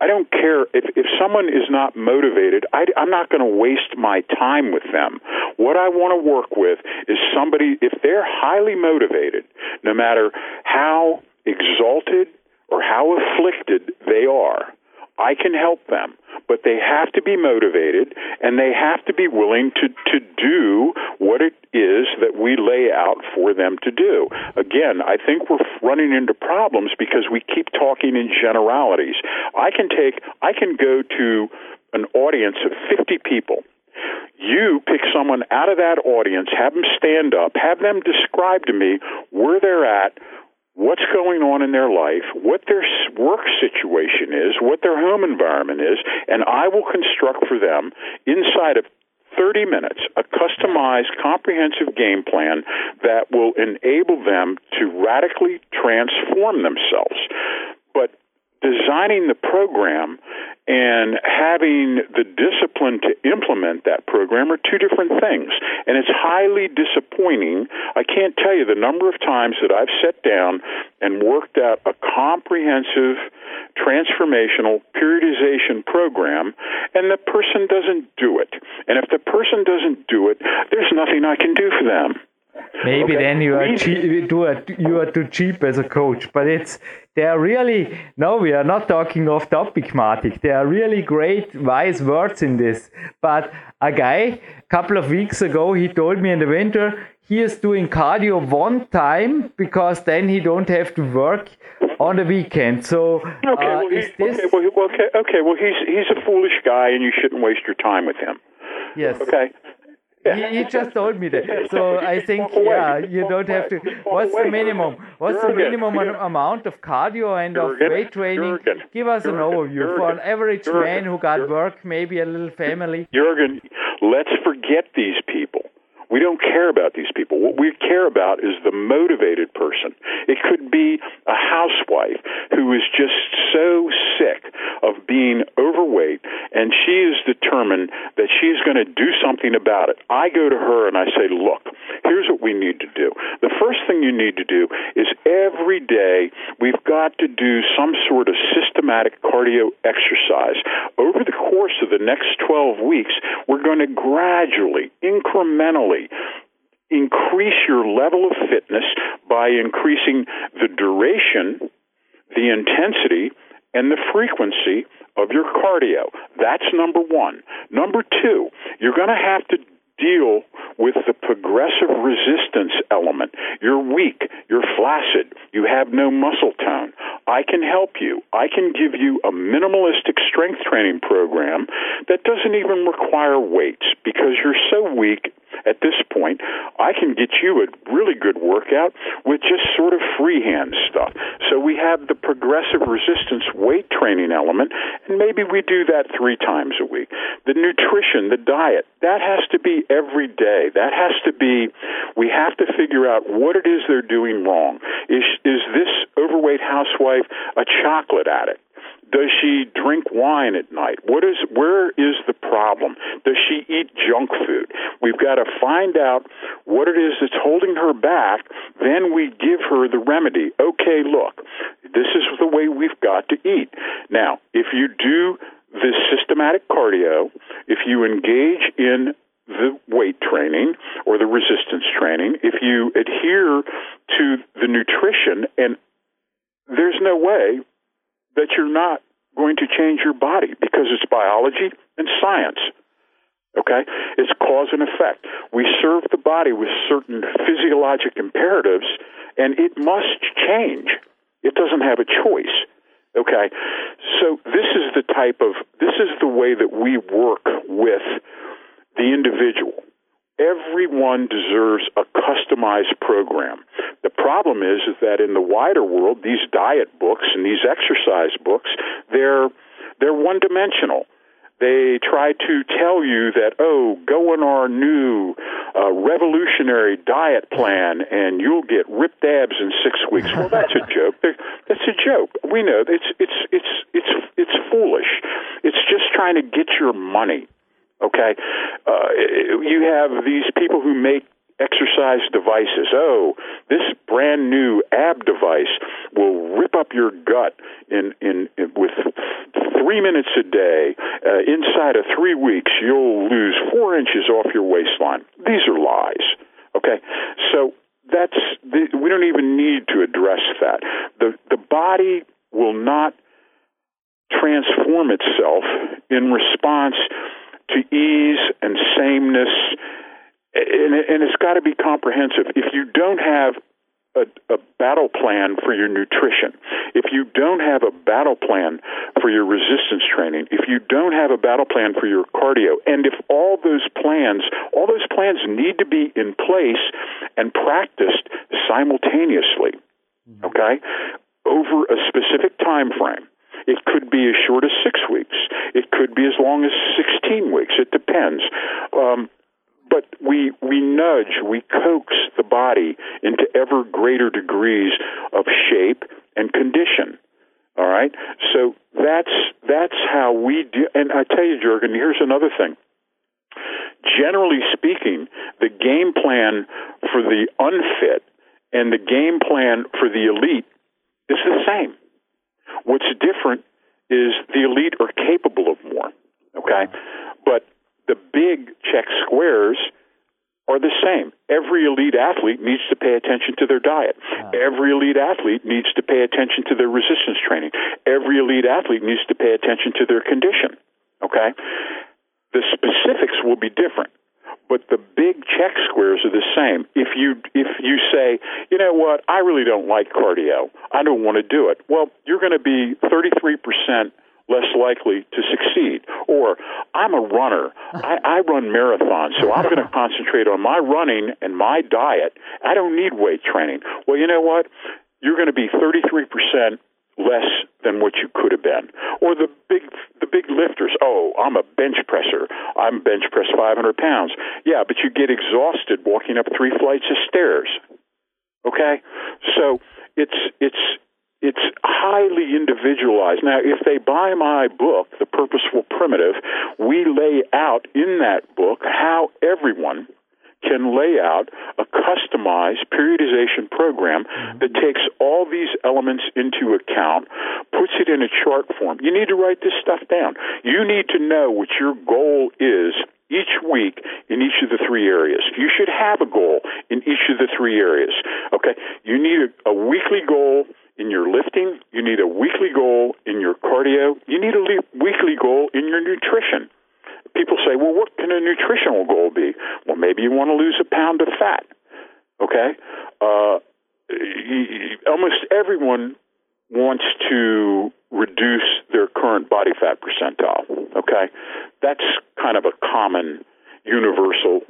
[SPEAKER 3] I don't care if, if someone is not motivated, I, I'm not going to waste my time with them. What I want to work with is somebody, if they're highly motivated, no matter how exalted or how afflicted they are, I can help them, but they have to be motivated and they have to be willing to, to do what it is that we lay out for them to do. Again, I think we're running into problems because we keep talking in generalities. I can take, I can go to an audience of 50 people you pick someone out of that audience, have them stand up, have them describe to me where they're at, what's going on in their life, what their work situation is, what their home environment is, and I will construct for them inside of 30 minutes a customized, comprehensive game plan that will enable them to radically transform themselves. But designing the program and having the discipline to implement that program are two different things. And it's highly disappointing. I can't tell you the number of times that I've sat down and worked out a comprehensive transformational periodization program and the person doesn't do it. And if the person doesn't do it, there's nothing I can do for them.
[SPEAKER 1] Maybe okay. then you are cheap, you are too cheap as a coach, but it's they are really no, we are not talking off topic, Matik. There are really great wise words in this. But a guy, a couple of weeks ago, he told me in the winter he is doing cardio one time because then he don't have to work on the weekend. So
[SPEAKER 3] okay, uh, well, this... okay, well, okay, okay, well he's he's a foolish guy, and you shouldn't waste your time with him.
[SPEAKER 1] Yes.
[SPEAKER 3] Okay.
[SPEAKER 1] He, he, just told me that. So I think, yeah, you don't have to. What's the minimum? What's the minimum amount of cardio and of weight training? Give us an overview for an average man who got work, maybe a little family.
[SPEAKER 3] Jurgen, let's forget these people. We don't care about these people. What we care about is the motivated person. It could be a housewife who is just so sick of being overweight and she is determined that she's going to do something about it. I go to her and I say, look, here's what we need to do. The first thing you need to do is every day we've got to do some sort of systematic cardio exercise. Over the course of the next 12 weeks, we're going to gradually, incrementally, increase your level of fitness by increasing the duration, the intensity, and the frequency of your cardio. That's number one. Number two, you're going to have to deal with the progressive resistance element. You're weak, you're flaccid, you have no muscle tone. I can help you. I can give you a minimalistic strength training program that doesn't even require weights because you're so weak at this point. I can get you a really good workout with just sort of freehand stuff. So we have the progressive resistance weight training element, and maybe we do that three times a week. The nutrition, the diet, that has to be every day. That has to be, we have to figure out what it is they're doing wrong. Is, is this overweight housewife a chocolate addict? Does she drink wine at night? What is where is the problem? Does she eat junk food? We've got to find out what it is that's holding her back. Then we give her the remedy. Okay, look, this is the way we've got to eat. Now, if you do this systematic cardio, if you engage in the weight training or the resistance training, if you adhere to the nutrition, and there's no way that you're not going to change your body because it's biology and science. Okay? It's cause and effect. We serve the body with certain physiologic imperatives, and it must change. It doesn't have a choice. Okay? So this is the type of, this is the way that we work with the individual. Everyone deserves a customized program. The problem is, is that in the wider world, these diet books and these exercise books, they're they're one dimensional. They try to tell you that, oh, go on our new uh, revolutionary diet plan and you'll get ripped abs in six weeks. Well, that's a joke. That's a joke. We know it's it's it's it's it's foolish. It's just trying to get your money. Okay, uh, you have these people who make exercise devices. Oh, this brand new ab device will rip up your gut in in, in with three minutes a day. Uh, inside of three weeks, you'll lose four inches off your waistline. These are lies. Okay, so that's the, we don't even need to address that. the The body will not transform itself in response to ease and sameness, and, and it's got to be comprehensive. If you don't have a, a, battle plan for your nutrition, if you don't have a battle plan for your resistance training, if you don't have a battle plan for your cardio, and if all those plans, all those plans need to be in place and practiced simultaneously, mm-hmm. okay, over a specific time frame. It could be as short as six weeks. It could be as long as 16 weeks. It depends. Um, but we we nudge, we coax the body into ever greater degrees of shape and condition. All right, so that's that's how we do. And I tell you, Jurgen, here's another thing. Generally speaking, the game plan for the unfit and the game plan for the elite is the same. What's different is the elite are capable of more. Okay, but the big check squares are the same. Every elite athlete needs to pay attention to their diet. Every elite athlete needs to pay attention to their resistance training. Every elite athlete needs to pay attention to their condition. Okay? The specifics will be different but the big check squares are the same. If you if you say, you know what, I really don't like cardio, I don't want to do it. Well, you're going to be 33 percent less likely to succeed. Or I'm a runner. I, I run marathons, so I'm going to concentrate on my running and my diet. I don't need weight training. Well, you know what? You're going to be 33 percent less than what you could have been. Or the big the big lifters. Oh, I'm a bench presser. I'm bench press 500 pounds. Yeah, but you get exhausted walking up three flights of stairs. Okay, so it's it's it's highly individualized. Now, if they buy my book, The Purposeful Primitive, we lay out in that book how everyone can lay out a customized periodization program that takes all these elements into account, puts it in a chart form. You need to write this stuff down. You need to know what your goal is each week in each of the three areas. You should have a goal in each of the three areas. Okay? You need a, a weekly goal in your lifting, you need a weekly goal in your cardio, you need a weekly goal in your nutrition. People say, well, what can a nutritional goal be? Well, maybe you want to lose a pound of fat. Okay? Uh, almost everyone wants to reduce their current body fat percentile. Okay? That's kind of a common universal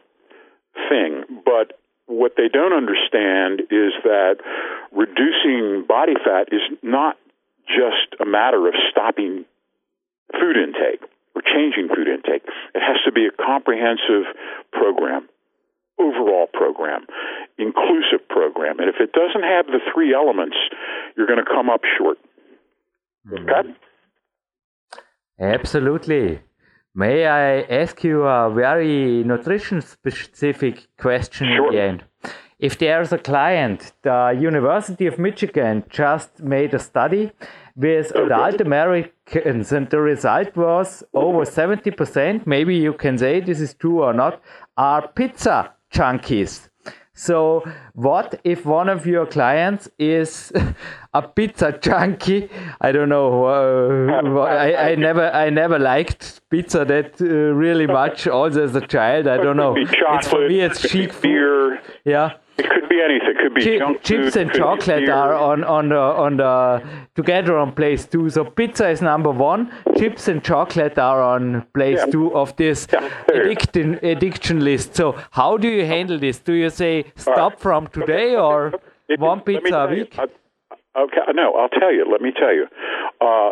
[SPEAKER 3] thing. But what they don't understand is that reducing body fat is not just a matter of stopping food intake or changing food intake. It has to be a comprehensive program, overall program, inclusive program. And if it doesn't have the three elements, you're going to come up short. Mm-hmm. Okay?
[SPEAKER 1] Absolutely. May I ask you a very nutrition specific question
[SPEAKER 3] sure.
[SPEAKER 1] at the end? If there's a client, the University of Michigan just made a study with adult Americans, and the result was over 70%, maybe you can say this is true or not, are pizza junkies. So, what if one of your clients is a pizza junkie? I don't know. Uh, I, I never, I never liked pizza that uh, really much. Also as a child, I don't know. It's for me, it's cheap
[SPEAKER 3] beer.
[SPEAKER 1] Food. Yeah.
[SPEAKER 3] Be anything. It could be junk
[SPEAKER 1] chips and chocolate are on on the on the together on place two. So pizza is number one. Chips and chocolate are on place yeah. two of this yeah. addiction addiction list. So how do you handle this? Do you say stop right. from today okay. or it, one pizza a week?
[SPEAKER 3] You, okay, no, I'll tell you. Let me tell you. Uh,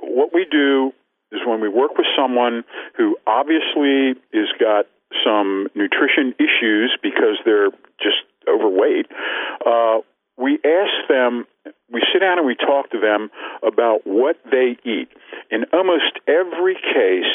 [SPEAKER 3] what we do is when we work with someone who obviously is got some nutrition issues because they're just overweight, uh, we ask them, we sit down and we talk to them about what they eat. In almost every case,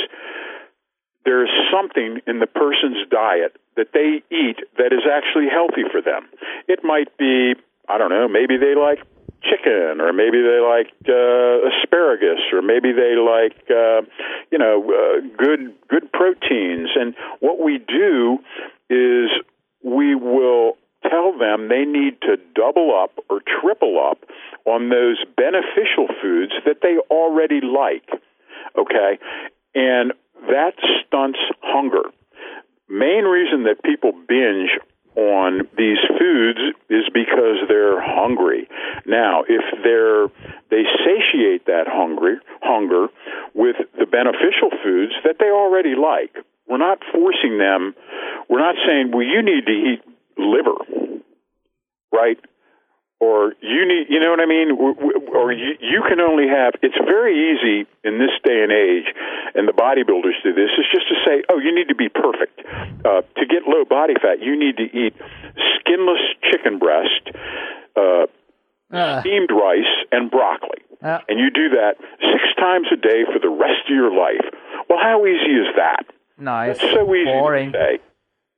[SPEAKER 3] there's something in the person's diet that they eat that is actually healthy for them. It might be, I don't know, maybe they like chicken, or maybe they like uh, asparagus, or maybe they like uh, you know uh, good good proteins. And what we do is we will tell them they need to double up or triple up on those beneficial foods that they already like. Okay, and that stunts hunger. Main reason that people binge on these foods is because they're hungry. Now, if they're they satiate that hungry hunger with the beneficial foods that they already like. We're not forcing them. We're not saying, "Well, you need to eat liver." Right? or you need, you know what I mean? Or you, you can only have, it's very easy in this day and age, and the bodybuilders do this, is just to say, oh, you need to be perfect. Uh, to get low body fat, you need to eat skinless chicken breast, uh, uh. steamed rice, and broccoli. Uh. And you do that six times a day for the rest of your life. Well, how easy is that?
[SPEAKER 1] Nice.
[SPEAKER 3] It's so easy
[SPEAKER 1] Boring.
[SPEAKER 3] to say.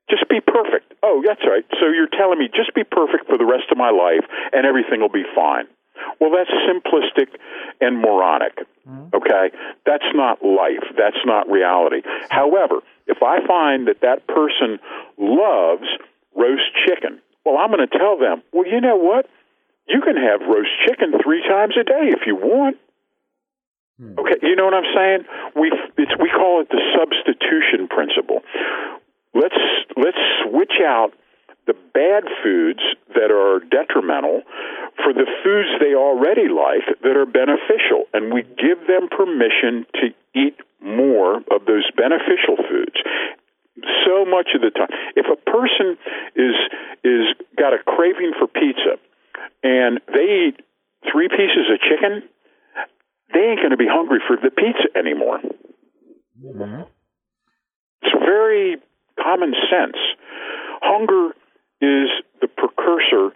[SPEAKER 3] Just be perfect. Oh, that's right. So you're telling me just be perfect for the rest of my life and everything will be fine. Well, that's simplistic and moronic. Mm-hmm. Okay? That's not life. That's not reality. However, if I find that that person loves roast chicken, well, I'm going to tell them, well, you know what? You can have roast chicken three times a day if you want. Hmm. Okay, you know what I'm saying? We it's we call it the substitution principle let's let's switch out the bad foods that are detrimental for the foods they already like that are beneficial and we give them permission to eat more of those beneficial foods so much of the time if a person is is got a craving for pizza and they eat three pieces of chicken they ain't going to be hungry for the pizza anymore mm-hmm. it's very common sense. Hunger is the precursor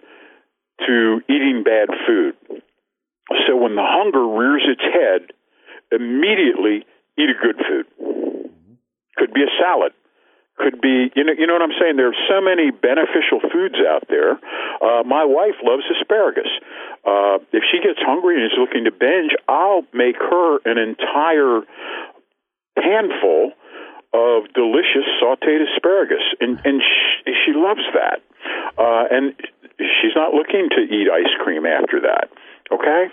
[SPEAKER 3] to eating bad food. So when the hunger rears its head, immediately eat a good food. Could be a salad. Could be, you know, you know what I'm saying. There are so many beneficial foods out there. Uh, my wife loves asparagus. Uh, if she gets hungry and is looking to binge, I'll make her an entire handful of delicious sautéed asparagus, and and she, she loves that. Uh, and she's not looking to eat ice cream after that. Okay,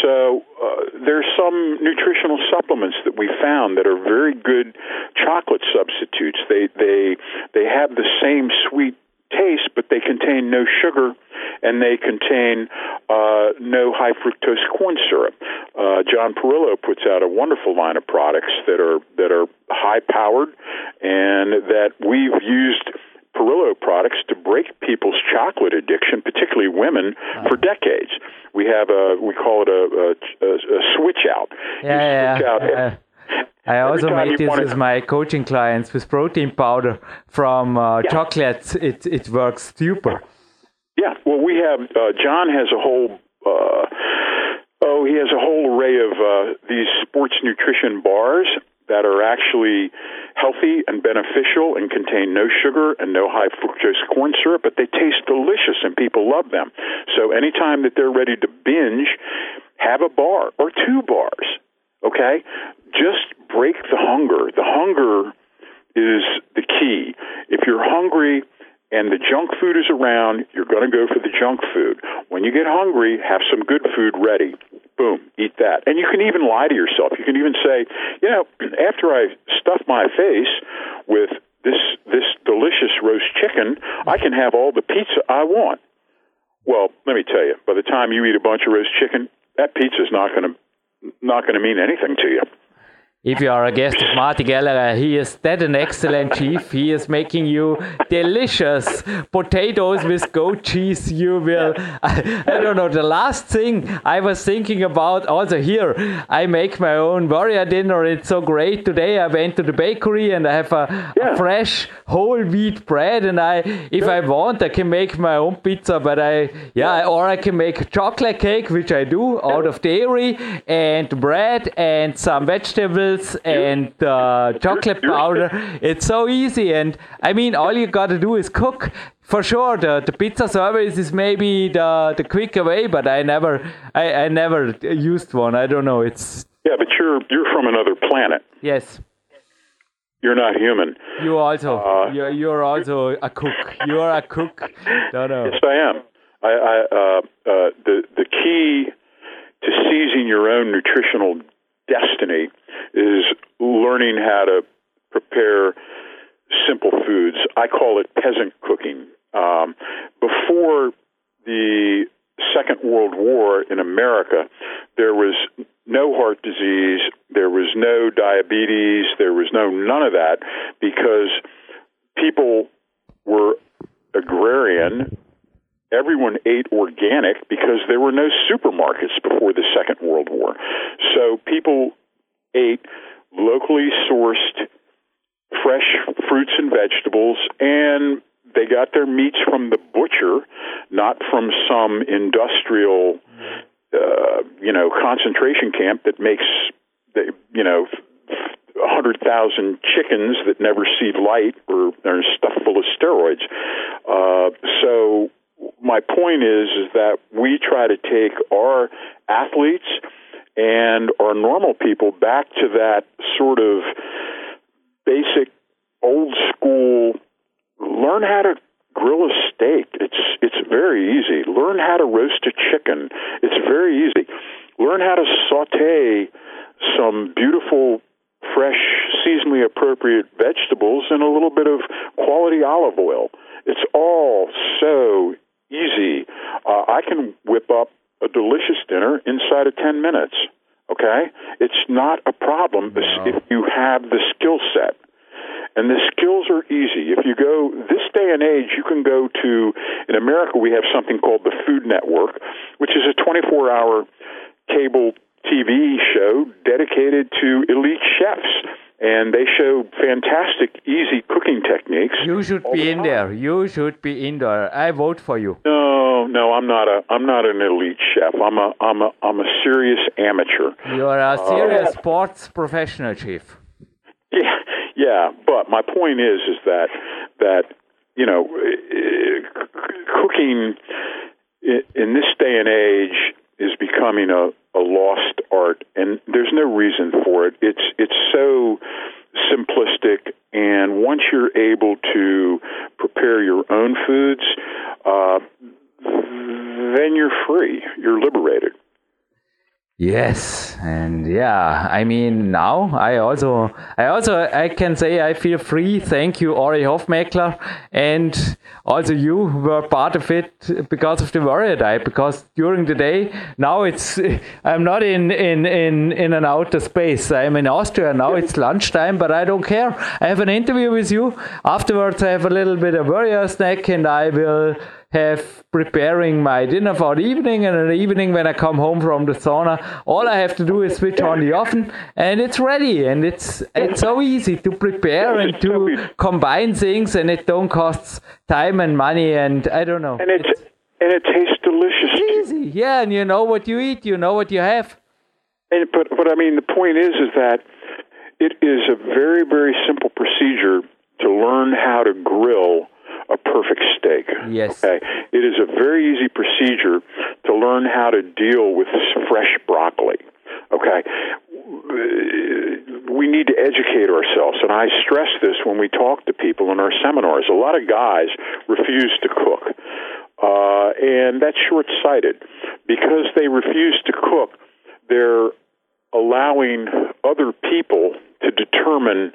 [SPEAKER 3] so uh, there's some nutritional supplements that we found that are very good chocolate substitutes. They they they have the same sweet taste, but they contain no sugar and they contain uh, no high fructose corn syrup. Uh, John Parrillo puts out a wonderful line of products that are that are high powered and that we've used Parrillo products to break people's chocolate addiction, particularly women, for decades. We have a we call it a, a, a switch out.
[SPEAKER 1] Yeah, yeah. Out uh, I also made this with my coaching clients with protein powder from uh, yeah. chocolates. It it works super.
[SPEAKER 3] Yeah, well, we have uh, John has a whole. Uh, oh, he has a whole array of uh, these sports nutrition bars that are actually healthy and beneficial and contain no sugar and no high fructose corn syrup, but they taste delicious and people love them. So anytime that they're ready to binge, have a bar or two bars. Okay? Just break the hunger. The hunger is the key. If you're hungry, and the junk food is around, you're going to go for the junk food. When you get hungry, have some good food ready. Boom, eat that. And you can even lie to yourself. You can even say, you know, after I stuff my face with this this delicious roast chicken, I can have all the pizza I want. Well, let me tell you, by the time you eat a bunch of roast chicken, that pizza is not going to not going to mean anything to you
[SPEAKER 1] if you are a guest of Marty Gallagher, he is that an excellent chief. He is making you delicious potatoes with goat cheese. You will, I, I, don't know, the last thing I was thinking about also here, I make my own warrior dinner. It's so great. Today I went to the bakery and I have a, yeah. a fresh whole wheat bread. And I, if I want, I can make my own pizza, but I, yeah, or I can make chocolate cake, which I do out of dairy and bread and some vegetables and uh, chocolate powder. It's so easy, and I mean, all you got to do is cook. For sure, the, the pizza service is maybe the the quicker way, but I never I, I never used one. I don't know. It's
[SPEAKER 3] yeah, but you're you're from another planet.
[SPEAKER 1] Yes.
[SPEAKER 3] You're not human.
[SPEAKER 1] You also uh, you're, you're also a cook. You're a cook. Don't know.
[SPEAKER 3] Yes, I am. I, I uh, uh, the the key to seizing your own nutritional destiny is learning how to prepare simple foods. I call it peasant cooking. Um, before the Second World War in America, there was no heart disease, there was no diabetes, there was no none of that because people were agrarian. Everyone ate organic because there were no supermarkets before the Second World War. So people ate locally sourced fresh fruits and vegetables and they got their meats from the butcher, not from some industrial, uh, you know, concentration camp that makes, the you know, a hundred thousand chickens that never see light or are stuffed full of steroids. Uh, so my point is, is that we try to take our athletes and our normal people back to that sort of basic old school learn how to grill a steak. It's it's very easy. Learn how to roast a chicken. It's very easy. Learn how to saute some beautiful fresh seasonally appropriate vegetables and a little bit of quality olive oil. It's all so easy. Uh, i can whip up a delicious dinner inside of 10 minutes. Okay? It's not a problem no. if you have the skill set. And the skills are easy. If you go this day and age, you can go to, in America, we have something called the Food Network, which is a 24 hour cable TV show dedicated to elite chefs and they show fantastic, easy cooking techniques.
[SPEAKER 1] You should be the in there. You should be in there. I vote for you.
[SPEAKER 3] No, no, I'm not a. I'm not an elite chef. I'm a. I'm a. I'm a serious amateur.
[SPEAKER 1] You are a serious uh, sports professional, chief.
[SPEAKER 3] Yeah, yeah. But my point is, is that that you know, cooking in this day and age is becoming a, a lost art, and there's no reason for it. It's it's so simplistic, and once you're able to prepare your own foods, uh, then you're free. You're liberated.
[SPEAKER 1] Yes, and yeah, I mean now I also I also I can say I feel free. Thank you, Ori Hofmeckler, and also you were part of it because of the warrior diet. Because during the day now it's I'm not in in in in an outer space. I'm in Austria now. It's lunchtime, but I don't care. I have an interview with you afterwards. I have a little bit of warrior snack, and I will have preparing my dinner for the evening and in the evening when I come home from the sauna all I have to do is switch on the oven and it's ready and it's it's so easy to prepare and to combine things and it don't cost time and money and I don't know.
[SPEAKER 3] And it and it tastes delicious
[SPEAKER 1] easy. Yeah and you know what you eat you know what you have.
[SPEAKER 3] And but but I mean the point is is that it is a very very simple procedure to learn how to grill a perfect steak.
[SPEAKER 1] Yes.
[SPEAKER 3] Okay. It is a very easy procedure to learn how to deal with fresh broccoli. Okay. We need to educate ourselves, and I stress this when we talk to people in our seminars. A lot of guys refuse to cook, uh, and that's short sighted. Because they refuse to cook, they're allowing other people to determine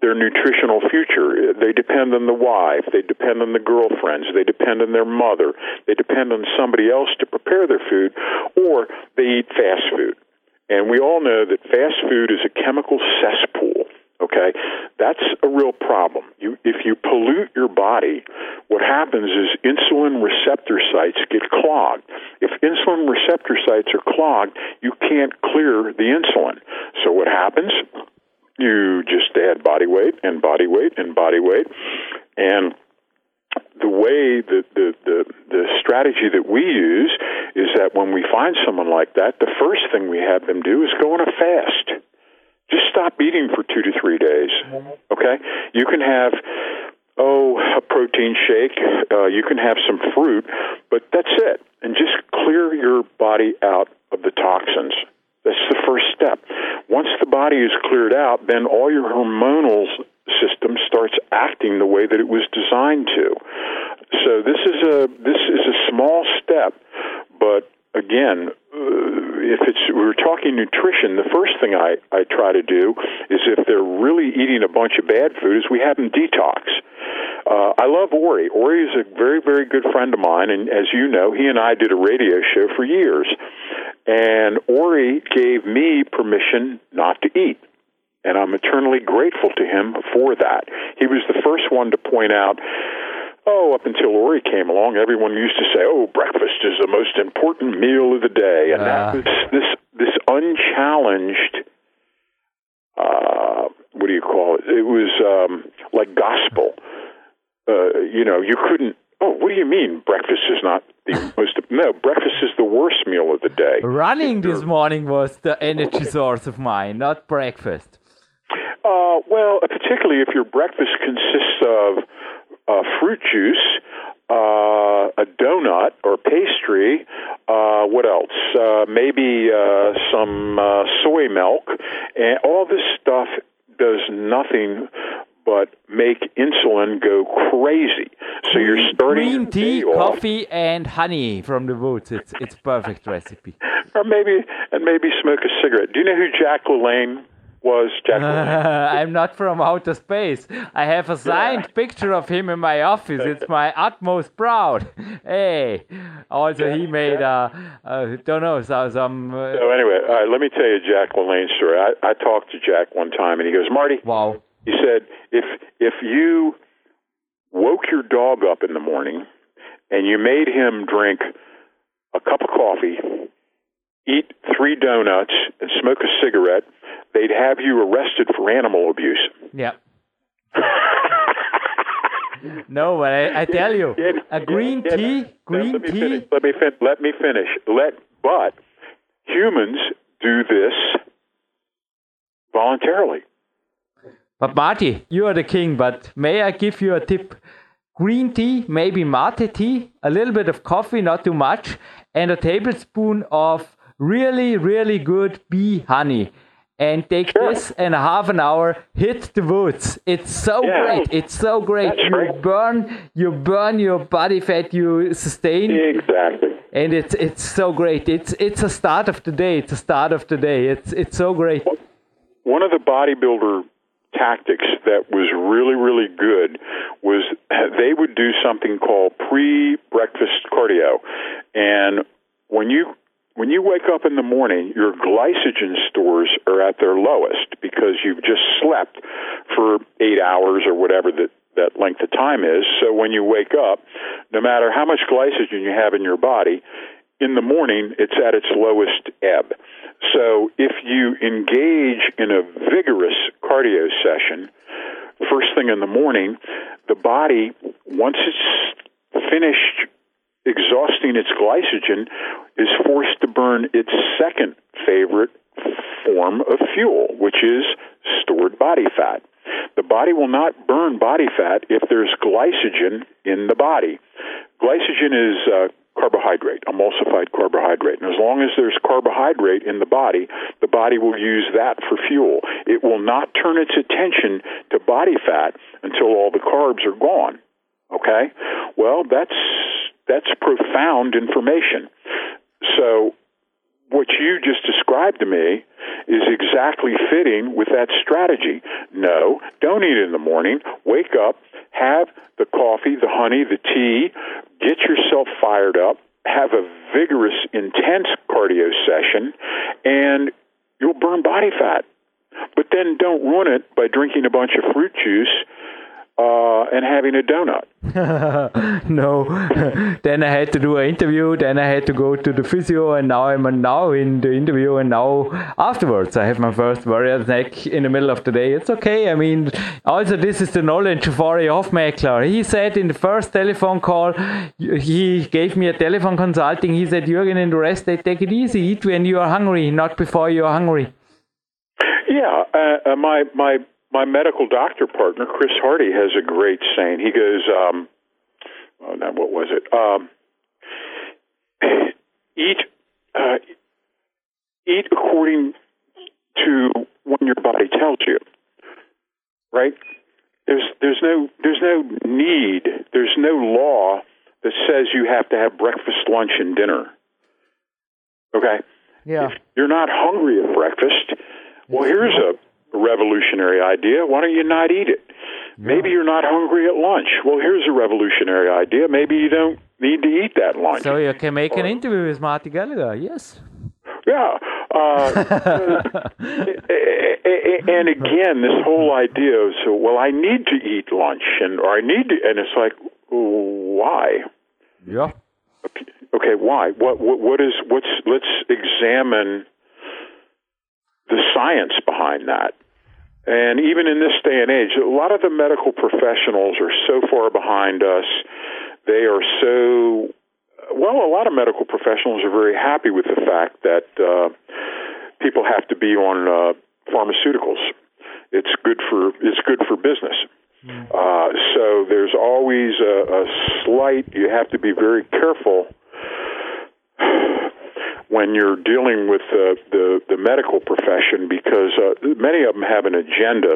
[SPEAKER 3] their nutritional future. They depend on the wife, they depend on the girlfriends, they depend on their mother, they depend on somebody else to prepare their food, or they eat fast food. And we all know that fast food is a chemical cesspool. Okay, that's a real problem. You, if you pollute your body, what happens is insulin receptor sites get clogged. If insulin receptor sites are clogged, you can't clear the insulin. So what happens? You just add body weight and body weight and body weight and the way that the, the the strategy that we use is that when we find someone like that, the first thing we have them do is go on a fast. Just stop eating for two to three days. Okay, you can have oh a protein shake, uh, you can have some fruit, but that's it, and just clear your body out of the toxins. That's the first step. Once the body is cleared out, then all your hormonal system starts acting the way that it was designed to. So this is a this is a small step, but again, uh, if it's we're talking nutrition, the first thing I I try to do is if they're really eating a bunch of bad food, is we have them detox. Uh, I love Ori. Ori is a very, very good friend of mine, and as you know, he and I did a radio show for years. And Ori gave me permission not to eat. And I'm eternally grateful to him for that. He was the first one to point out oh, up until Ori came along, everyone used to say, oh, breakfast important meal of the day. And uh. that was this, this unchallenged, uh, what do you call it? It was um, like gospel. Uh, you know, you couldn't, oh, what do you mean breakfast is not the most no breakfast is the worst meal of the day.
[SPEAKER 1] Running this morning was the energy source of mine, not breakfast.
[SPEAKER 3] Uh, well, particularly if your breakfast consists of uh, fruit juice, uh, a donut or pastry. Uh, what else? Uh, maybe uh, some uh, soy milk, and all this stuff does nothing but make insulin go crazy. So you're starting
[SPEAKER 1] green tea, coffee, and honey from the woods. It's it's perfect recipe.
[SPEAKER 3] or maybe and maybe smoke a cigarette. Do you know who Jack LaLanne was? Jack.
[SPEAKER 1] I'm not from outer space. I have a signed yeah. picture of him in my office. It's my utmost proud. Hey, also he made uh, uh don't know so, some. Uh,
[SPEAKER 3] so anyway, let me tell you Jack LaLanne story. I, I talked to Jack one time, and he goes, Marty.
[SPEAKER 1] Wow
[SPEAKER 3] he said, if if you woke your dog up in the morning and you made him drink a cup of coffee, eat three donuts, and smoke a cigarette, they'd have you arrested for animal abuse.
[SPEAKER 1] Yeah. no, but I, I tell you, yeah, a green yeah, tea, yeah, green
[SPEAKER 3] let
[SPEAKER 1] tea.
[SPEAKER 3] Finish, let me fin- let me finish. Let but humans do this voluntarily.
[SPEAKER 1] But Marty, you are the king, but may I give you a tip? Green tea, maybe mate tea, a little bit of coffee, not too much, and a tablespoon of really, really good bee honey. And take
[SPEAKER 3] Sure.
[SPEAKER 1] this and a half an hour hit the woods. It's so
[SPEAKER 3] Yeah.
[SPEAKER 1] great. It's so great.
[SPEAKER 3] That's
[SPEAKER 1] you
[SPEAKER 3] great.
[SPEAKER 1] burn you burn your body fat, you sustain
[SPEAKER 3] Exactly.
[SPEAKER 1] and it's it's so great. It's it's a start of the day. It's a start of the day. It's it's so great.
[SPEAKER 3] One of the bodybuilder tactics that was really, really good was they would do something called pre-breakfast cardio, and when you when you wake up in the morning, your glycogen stores are at their lowest because you've just slept for eight hours or whatever that that length of time is. So when you wake up, no matter how much glycogen you have in your body, in the morning it's at its lowest ebb. So if you engage in a vigorous cardio session, first thing in the morning, the body, once it's finished exhausting its glycogen, is forced to burn its second favorite form of fuel, which is stored body fat. The body will not burn body fat if there's glycogen in the body. Glycogen is uh, carbohydrate, emulsified carbohydrate. And as long as there's carbohydrate in the body, the body will use that for fuel. It will not turn its attention to body fat until all the carbs are gone. Okay? Well, that's that's profound information. So what you just described to me is exactly fitting with that strategy. No, don't eat in the morning. Wake up, have the coffee, the honey, the tea, get yourself fired up, have a vigorous, intense cardio session, and you'll burn body fat. But then don't ruin it by drinking a bunch of fruit juice uh, and having a donut.
[SPEAKER 1] no. then I had to do an interview. Then I had to go to the physio, and now I'm now in the interview. And now afterwards, I have my first warrior neck in the middle of the day. It's okay. I mean, also this is the knowledge of Ori Hofmekler. He said in the first telephone call, he gave me a telephone consulting. He said, Jürgen, in the rest, they take it easy. Eat when you are hungry, not before you are hungry.
[SPEAKER 3] Yeah, uh, uh, my my my medical doctor partner Chris Hardy has a great saying. He goes, um, oh, now what was it? Um, eat uh, eat according to when your body tells you. Right? There's there's no there's no need. There's no law that says you have to have breakfast, lunch, and dinner. Okay.
[SPEAKER 1] Yeah.
[SPEAKER 3] If you're not hungry at breakfast, well, here's a revolutionary idea. Why don't you not eat it? Maybe you're not hungry at lunch. Well, here's a revolutionary idea. Maybe you don't need to eat that lunch.
[SPEAKER 1] So you can make an interview with Marty Gallagher. Yes.
[SPEAKER 3] Yeah. Uh, and again, this whole idea of so well, I need to eat lunch, and or I need to, and it's like, why?
[SPEAKER 1] Yeah.
[SPEAKER 3] Okay, okay why? What, what? What is? What's? Let's examine the science behind that. And even in this day and age, a lot of the medical professionals are so far behind us. They are so well. A lot of medical professionals are very happy with the fact that uh, people have to be on uh, pharmaceuticals. It's good for it's good for business. Uh, so there's always a, a slight. You have to be very careful when you're dealing with the, the, the medical profession because uh, many of them have an agenda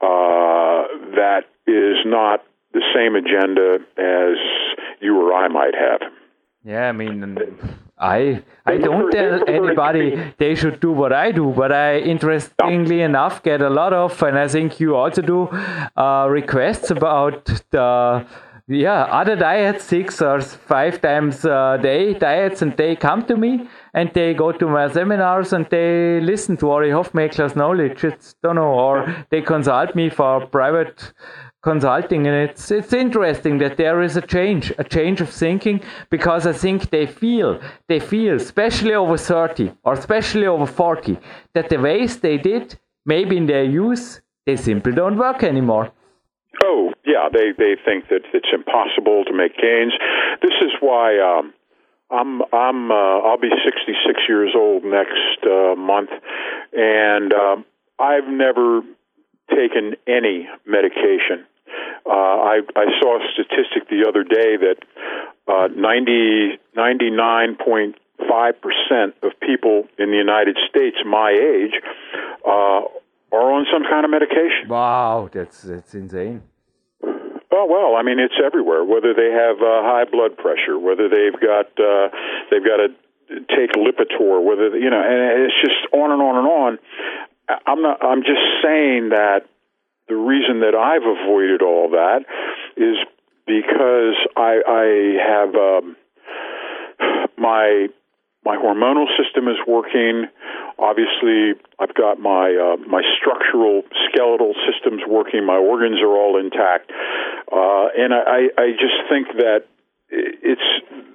[SPEAKER 3] uh, that is not the same agenda as you or I might have.
[SPEAKER 1] Yeah, I mean, I I don't tell anybody they should do what I do, but I interestingly enough get a lot of, and I think you also do, uh, requests about the yeah other diets, six or five times a day diets, and they come to me and they go to my seminars and they listen to Ori Hofmekler's knowledge. It's don't know, or they consult me for private consulting and it's it's interesting that there is a change a change of thinking because i think they feel they feel especially over 30 or especially over 40 that the ways they did maybe in their youth they simply don't work anymore
[SPEAKER 3] Oh, yeah, they they think that it's impossible to make gains. This is why um, I'm I'm uh, I'll be 66 years old next uh, month, and um, I've never taken any medication. Uh, I I saw a statistic the other day that uh, 90 99.5 percent of people in the United States my age uh, are on some kind of medication.
[SPEAKER 1] Wow, that's that's insane.
[SPEAKER 3] Oh well, I mean it's everywhere. Whether they have uh, high blood pressure, whether they've got uh, they've got to take Lipitor, whether you know, and it's just on and on and on. I'm not. I'm just saying that the reason that I've avoided all that is because I, I have um, my my hormonal system is working. Obviously, I've got my uh, my structural skeletal systems working. My organs are all intact, uh, and I, I just think that it's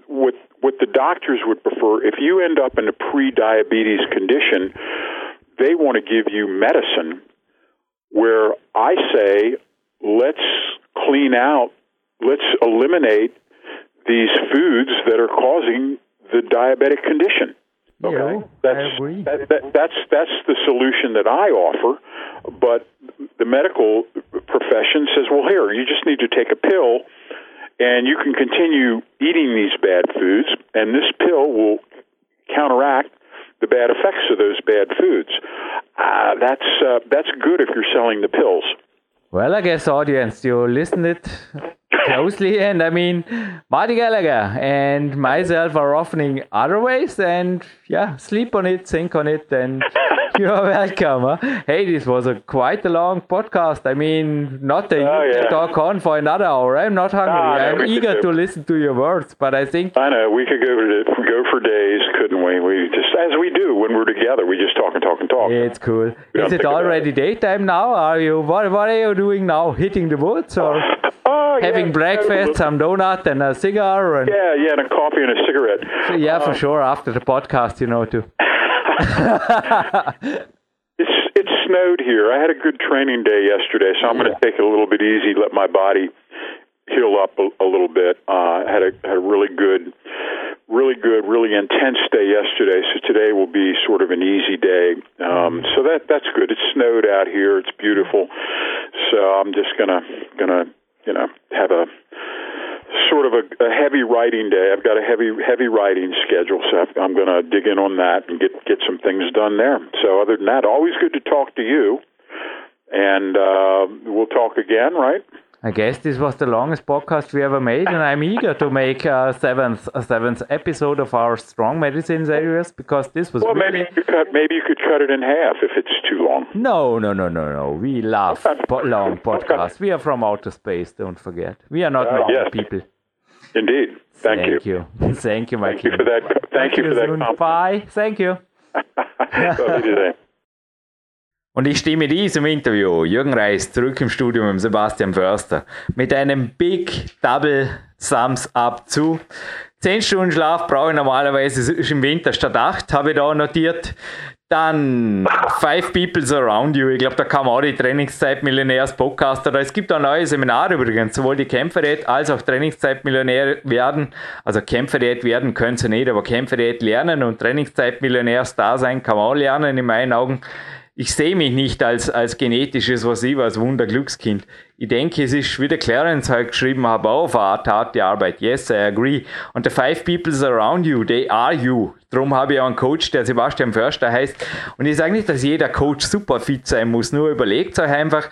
[SPEAKER 3] what what the doctors would prefer. If you end up in a pre-diabetes condition, they want to give you medicine. Where I say, let's clean out, let's eliminate these foods that are causing the diabetic condition.
[SPEAKER 1] Okay, yeah,
[SPEAKER 3] that's that, that, that's that's the solution that I offer. But the medical profession says, well, here you just need to take a pill, and you can continue eating these bad foods, and this pill will counteract the bad effects of those bad foods. Uh, that's uh, that's good if you're selling the pills.
[SPEAKER 1] Well, I guess audience, you listened it closely, and I mean, Marty Gallagher and myself are offering other ways, and yeah, sleep on it, think on it, and you're welcome. Huh? Hey, this was a quite a long podcast. I mean, not that oh, you yeah. talk on for another hour. I'm not hungry. I'm eager to listen to your words, but I think
[SPEAKER 3] I know we could go to, go for days, as we do when we're together, we just talk and talk and talk.
[SPEAKER 1] It's cool. Is it already daytime now? Are you what? What are you doing now? Hitting the woods or? Oh, having yeah, breakfast, some donut and a cigar. And
[SPEAKER 3] yeah, yeah, and a coffee and a cigarette.
[SPEAKER 1] So, yeah, uh, for sure. After the podcast, you know, too.
[SPEAKER 3] it's it snowed here. I had a good training day yesterday, so I'm yeah. going to take it a little bit easy, let my body heal up a, a little bit. Uh, had a had a really good, really good, really intense day yesterday. So today will be sort of an easy day. Um, so that that's good. It snowed out here. It's beautiful. So I'm just gonna gonna you know have a sort of a, a heavy writing day. I've got a heavy heavy writing schedule, so I'm going to dig in on that and get get some things done there. So other than that, always good to talk to you, and uh, we'll talk again, right?
[SPEAKER 1] I guess this was the longest podcast we ever made, and I'm eager to make a seventh a seventh episode of our strong medicine series because this was.
[SPEAKER 3] Well,
[SPEAKER 1] really...
[SPEAKER 3] maybe you could cut maybe you could cut it in half if it's too long.
[SPEAKER 1] No, no, no, no, no. We love po- long podcasts. We are from outer space. Don't forget. We are not uh, normal yes. people.
[SPEAKER 3] Indeed. Thank,
[SPEAKER 1] thank
[SPEAKER 3] you.
[SPEAKER 1] you. Thank you,
[SPEAKER 3] Thank you for that. Thank, thank you for that.
[SPEAKER 1] Bye. Thank you. Und ich stimme diesem Interview Jürgen Reis zurück im Studio mit Sebastian Förster mit einem Big Double Thumbs Up zu. 10 Stunden Schlaf brauche ich normalerweise im Winter statt 8, habe ich da notiert. Dann Five Peoples Around You. Ich glaube, da man auch die Trainingszeit Millionärs Podcast oder es gibt auch neue Seminare übrigens, sowohl die Kämpferdiät als auch Trainingszeit Millionär werden. Also Kämpferdiät werden können sie nicht, aber Kämpferdiät lernen und Trainingszeit Millionärs da sein kann man auch lernen in meinen Augen ich sehe mich nicht als, als genetisches, was ich als Wunderglückskind. Ich denke, es ist, wie der Clarence halt geschrieben hat, auch eine harte Arbeit. Yes, I agree. Und the five peoples around you, they are you. Darum habe ich auch einen Coach, der Sebastian Förster heißt. Und ich sage nicht, dass jeder Coach super fit sein muss, nur überlegt euch einfach,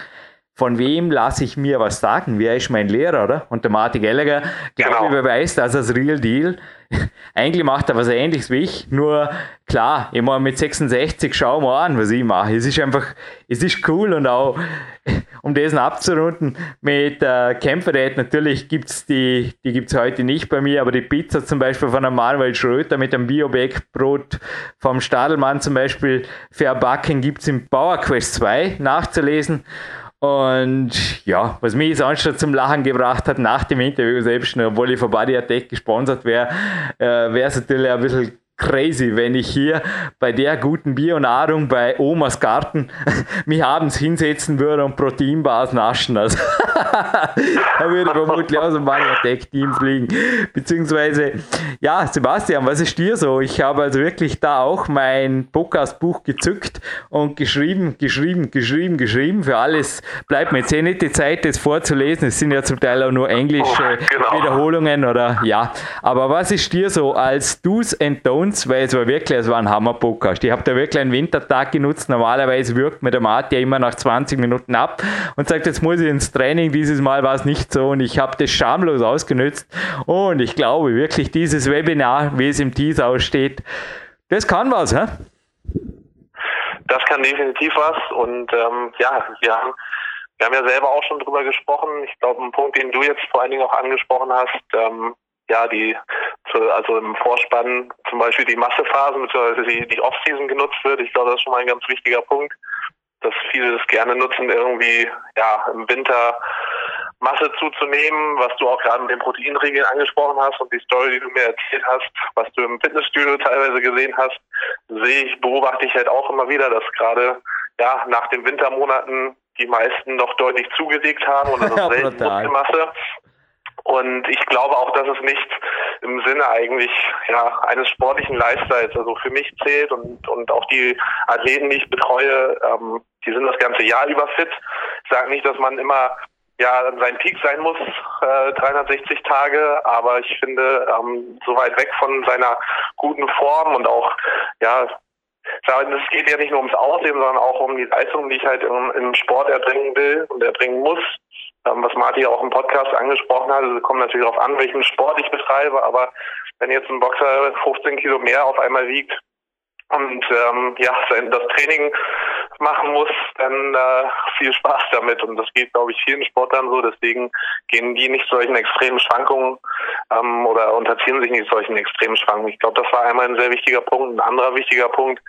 [SPEAKER 1] von wem lasse ich mir was sagen? Wer ist mein Lehrer, oder? Und der Martin Gallagher, glaube genau. ich, beweist das als Real Deal. Eigentlich macht er was ähnliches wie ich, nur klar, ich meine, mit 66 schauen wir an, was ich mache. Es ist einfach, es ist cool und auch, um das abzurunden, mit äh, Kämpferät, natürlich gibt es die, die gibt es heute nicht bei mir, aber die Pizza zum Beispiel von einem Manuel Schröter mit einem Bio-Backbrot vom Stadelmann zum Beispiel verbacken gibt es im Power Quest 2 nachzulesen. Und ja, was mich sonst schon zum Lachen gebracht hat nach dem Interview selbst, obwohl ich von Body Attack gesponsert wäre, äh, wäre es natürlich ein bisschen crazy, wenn ich hier bei der guten Bionahrung bei Omas Garten mich abends hinsetzen würde und Proteinbars naschen. Also da würde ich vermutlich aus dem Tech-Team fliegen. Beziehungsweise, ja, Sebastian, was ist dir so? Ich habe also wirklich da auch mein Podcast-Buch gezückt und geschrieben, geschrieben, geschrieben, geschrieben. Für alles bleibt mir jetzt eh nicht die Zeit, das vorzulesen. Es sind ja zum Teil auch nur englische oh, genau. Wiederholungen oder ja. Aber was ist dir so als Do's and Don'ts uns, weil es war wirklich, es war ein Hammer-Podcast. Ich habe da wirklich einen Wintertag genutzt. Normalerweise wirkt mir der Martin ja immer nach 20 Minuten ab und sagt, jetzt muss ich ins Training. Dieses Mal war es nicht so und ich habe das schamlos ausgenutzt. Und ich glaube wirklich, dieses Webinar, wie es im Teaser aussteht, das kann was, hä?
[SPEAKER 2] Das kann definitiv was und ähm, ja, wir haben wir haben ja selber auch schon drüber gesprochen. Ich glaube, ein Punkt, den du jetzt vor allen Dingen auch angesprochen hast, ähm, ja, die, also im Vorspann zum Beispiel die Massephasen bzw. die, die Offseason genutzt wird. Ich glaube, das ist schon mal ein ganz wichtiger Punkt, dass viele das gerne nutzen, irgendwie ja im Winter Masse zuzunehmen, was du auch gerade mit den Proteinregeln angesprochen hast und die Story, die du mir erzählt hast, was du im Fitnessstudio teilweise gesehen hast, sehe ich, beobachte ich halt auch immer wieder, dass gerade ja nach den Wintermonaten die meisten noch deutlich zugelegt haben und das ist selten Muskelmasse. Und ich glaube auch, dass es nicht im Sinne eigentlich ja, eines sportlichen Lifestyles, also für mich zählt und, und auch die Athleten, die ich betreue, ähm, die sind das ganze Jahr über fit. Ich sage nicht, dass man immer ja an seinem Peak sein muss, äh, 360 Tage, aber ich finde, ähm, so weit weg von seiner guten Form und auch ja es geht ja nicht nur ums Aussehen, sondern auch um die Leistung, die ich halt im, im Sport erbringen will und erbringen muss. Ähm, was Martin auch im Podcast angesprochen hat, es kommt natürlich darauf an, welchen Sport ich betreibe, aber wenn jetzt ein Boxer 15 Kilo mehr auf einmal wiegt und ähm, ja, das Training machen muss, dann äh, viel Spaß damit. Und das geht, glaube ich, vielen Sportlern so. Deswegen gehen die nicht solchen extremen Schwankungen ähm, oder unterziehen sich nicht solchen extremen Schwankungen. Ich glaube, das war einmal ein sehr wichtiger Punkt. Ein anderer wichtiger Punkt,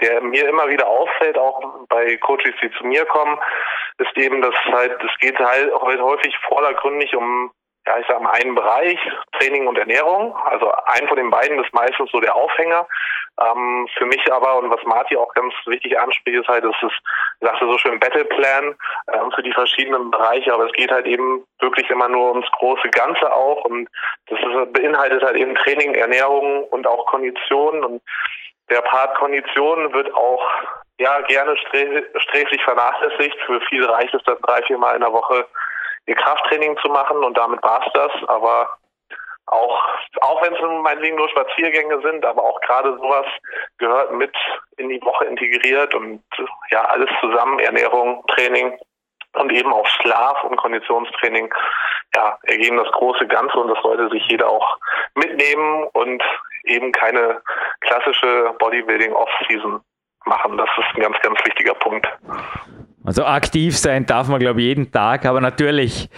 [SPEAKER 2] der mir immer wieder auffällt, auch bei Coaches, die zu mir kommen, ist eben, dass halt, es geht halt häufig vordergründig um ja, ich sage mal, einen Bereich, Training und Ernährung. Also ein von den beiden ist meistens so der Aufhänger. Ähm, für mich aber, und was Marti auch ganz wichtig anspricht, ist halt, dass es, sagte so schön, Battleplan ähm, für die verschiedenen Bereiche, aber es geht halt eben wirklich immer nur ums große Ganze auch und das ist, beinhaltet halt eben Training, Ernährung und auch Kondition und der Part Kondition wird auch ja gerne sträflich vernachlässigt. Für viele reicht es dann drei, vier Mal in der Woche ihr Krafttraining zu machen und damit war es das. Aber auch, auch wenn es meinetwegen nur Spaziergänge sind, aber auch gerade sowas gehört mit in die Woche integriert und ja, alles zusammen, Ernährung, Training und eben auch Schlaf und Konditionstraining, ja, ergeben das große Ganze und das sollte sich jeder auch mitnehmen und eben keine klassische Bodybuilding Off-Season machen. Das ist ein ganz, ganz wichtiger Punkt.
[SPEAKER 1] Also aktiv sein darf man, glaube ich, jeden Tag, aber natürlich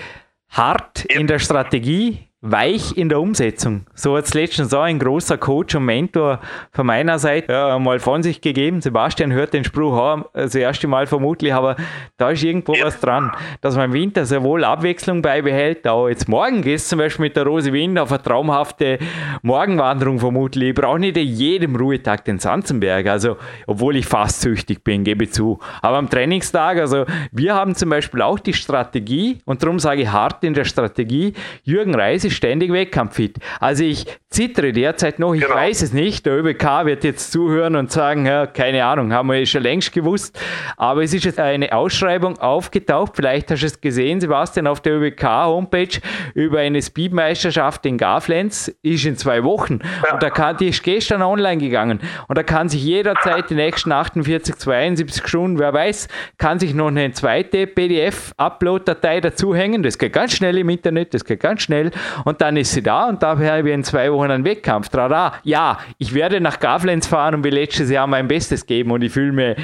[SPEAKER 1] hart in der Strategie, weich in der Umsetzung. So hat es letztens auch ein großer Coach und Mentor von meiner Seite ja, mal von sich gegeben. Sebastian hört den Spruch auch das erste Mal vermutlich, aber da ist irgendwo ja. was dran, dass man im Winter sehr wohl Abwechslung beibehält. Auch jetzt morgen gehst zum Beispiel mit der Rose Wind auf eine traumhafte Morgenwanderung vermutlich. Ich brauche nicht in jedem Ruhetag den Sanzenberg, also obwohl ich fast süchtig bin, gebe zu. Aber am Trainingstag, also wir haben zum Beispiel auch die Strategie und darum sage ich hart in der Strategie, Jürgen Reis ist ständig wettkampffit. Also ich zittere derzeit noch, ich genau. weiß es nicht. Der ÖBK wird jetzt zuhören und sagen, ja, keine Ahnung, haben wir schon längst gewusst. Aber es ist jetzt eine Ausschreibung aufgetaucht, vielleicht hast du es gesehen, Sebastian, auf der ÖBK-Homepage über eine Speedmeisterschaft in Garflenz, ist in zwei Wochen. Ja. Und da kann, die ist gestern online gegangen. Und da kann sich jederzeit die nächsten 48, 72 Stunden, wer weiß, kann sich noch eine zweite PDF-Upload-Datei dazuhängen. Das geht ganz schnell im Internet, das geht ganz schnell. Und dann ist sie da und da habe ich in zwei Wochen einen Wettkampf. Trara. Ja, ich werde nach Gavlenz fahren und wie letztes Jahr mein Bestes geben und ich fühle mich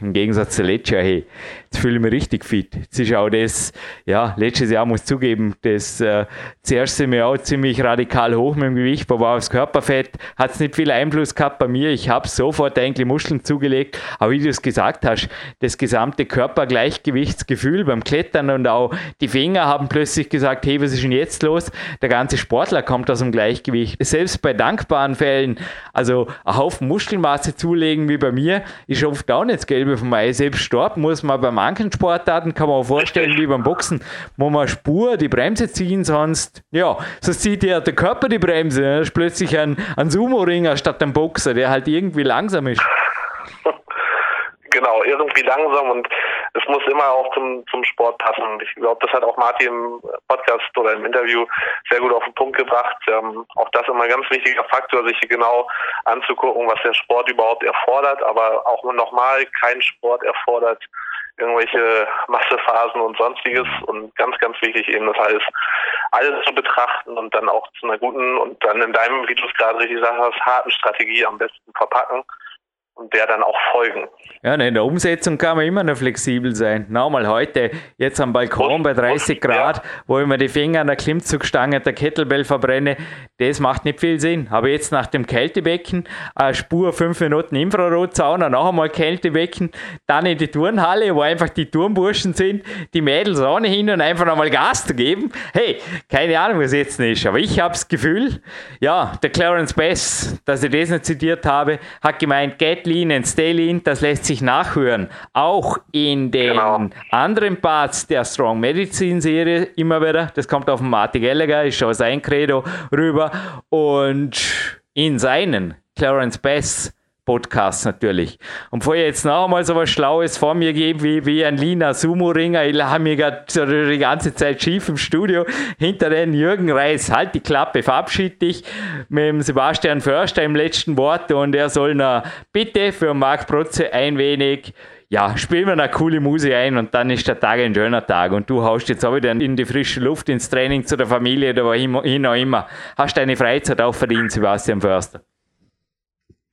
[SPEAKER 1] im Gegensatz zu letztes Jahr, hey, jetzt fühle ich mich richtig fit. Jetzt ist auch das, ja, letztes Jahr muss ich zugeben, das äh, zuerst sind wir auch ziemlich radikal hoch mit dem Gewicht, aber aufs Körperfett hat es nicht viel Einfluss gehabt bei mir. Ich habe sofort eigentlich Muskeln zugelegt, aber wie du es gesagt hast, das gesamte Körpergleichgewichtsgefühl beim Klettern und auch die Finger haben plötzlich gesagt, hey, was ist denn jetzt los? Der ganze Sportler kommt aus dem Gleichgewicht. Selbst bei dankbaren Fällen, also ein Haufen Muskelmasse zulegen wie bei mir, ist oft auch nicht das Gelbe von Mai. Selbst dort muss man bei manchen Sportarten, kann man auch vorstellen, wie beim Boxen, wo man Spur die Bremse ziehen, sonst, ja, sonst zieht ja der Körper die Bremse. Da ist plötzlich ein, ein Sumo-Ringer statt ein Boxer, der halt irgendwie langsam ist.
[SPEAKER 2] Genau, irgendwie langsam und es muss immer auch zum, zum Sport passen. Ich glaube, das hat auch Martin im Podcast oder im Interview sehr gut auf den Punkt gebracht. Ähm, auch das immer ein ganz wichtiger Faktor, sich genau anzugucken, was der Sport überhaupt erfordert, aber auch nochmal kein Sport erfordert irgendwelche Massephasen und sonstiges. Und ganz, ganz wichtig eben das heißt, alles zu betrachten und dann auch zu einer guten und dann in deinem, wie du es gerade richtig sagst, harten Strategie am besten verpacken und der dann auch folgen.
[SPEAKER 1] Ja, in der Umsetzung kann man immer noch flexibel sein. Nochmal heute, jetzt am Balkon bei 30 Grad, ja. wo ich mir die Finger an der Klimmzugstange der Kettlebell verbrenne, das macht nicht viel Sinn. Aber jetzt nach dem Kältebecken, eine Spur 5 Minuten Infrarotsauna, noch einmal Kältebecken, dann in die Turnhalle, wo einfach die Turnburschen sind, die Mädels ohnehin und einfach nochmal Gas zu geben. Hey, keine Ahnung, was jetzt ist, aber ich habe das Gefühl, ja, der Clarence Bass, dass ich das nicht zitiert habe, hat gemeint, get Lean and Stay Lean, das lässt sich nachhören. Auch in den genau. anderen Parts der Strong Medicine Serie immer wieder. Das kommt auf den Marty Gallagher, ist schon sein Credo rüber. Und in seinen Clarence Bass Podcast natürlich. Und vorher jetzt noch einmal so was Schlaues vor mir geben, wie, wie ein Lina Sumo-Ringer. Ich habe mich gerade die ganze Zeit schief im Studio hinter den Jürgen Reis. Halt die Klappe, verabschied dich mit dem Sebastian Förster im letzten Wort und er soll noch bitte für Marc Protze ein wenig ja, spielen wir eine coole Musik ein und dann ist der Tag ein schöner Tag und du haust jetzt auch wieder in die frische Luft, ins Training zu der Familie oder wohin auch immer. Hast deine Freizeit auch verdient, Sebastian Förster.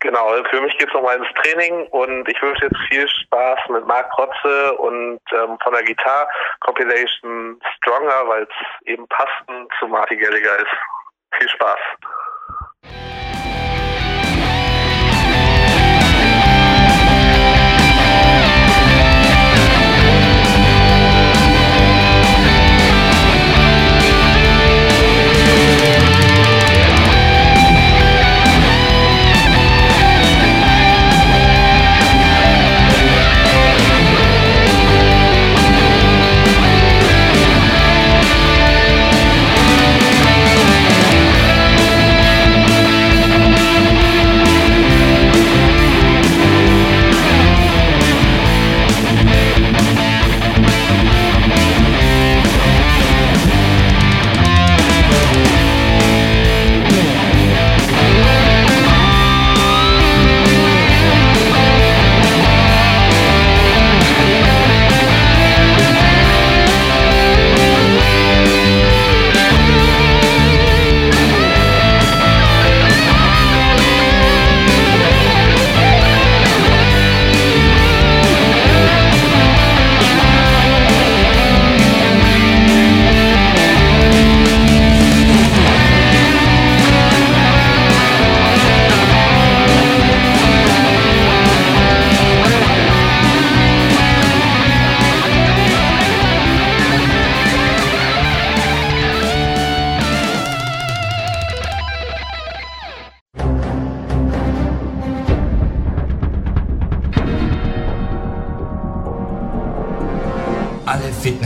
[SPEAKER 2] Genau, also für mich geht es nochmal ins Training und ich wünsche jetzt viel Spaß mit Marc Protze und ähm, von der Gitarre Compilation Stronger, weil es eben passend zu Marty Gallagher ist. Viel Spaß.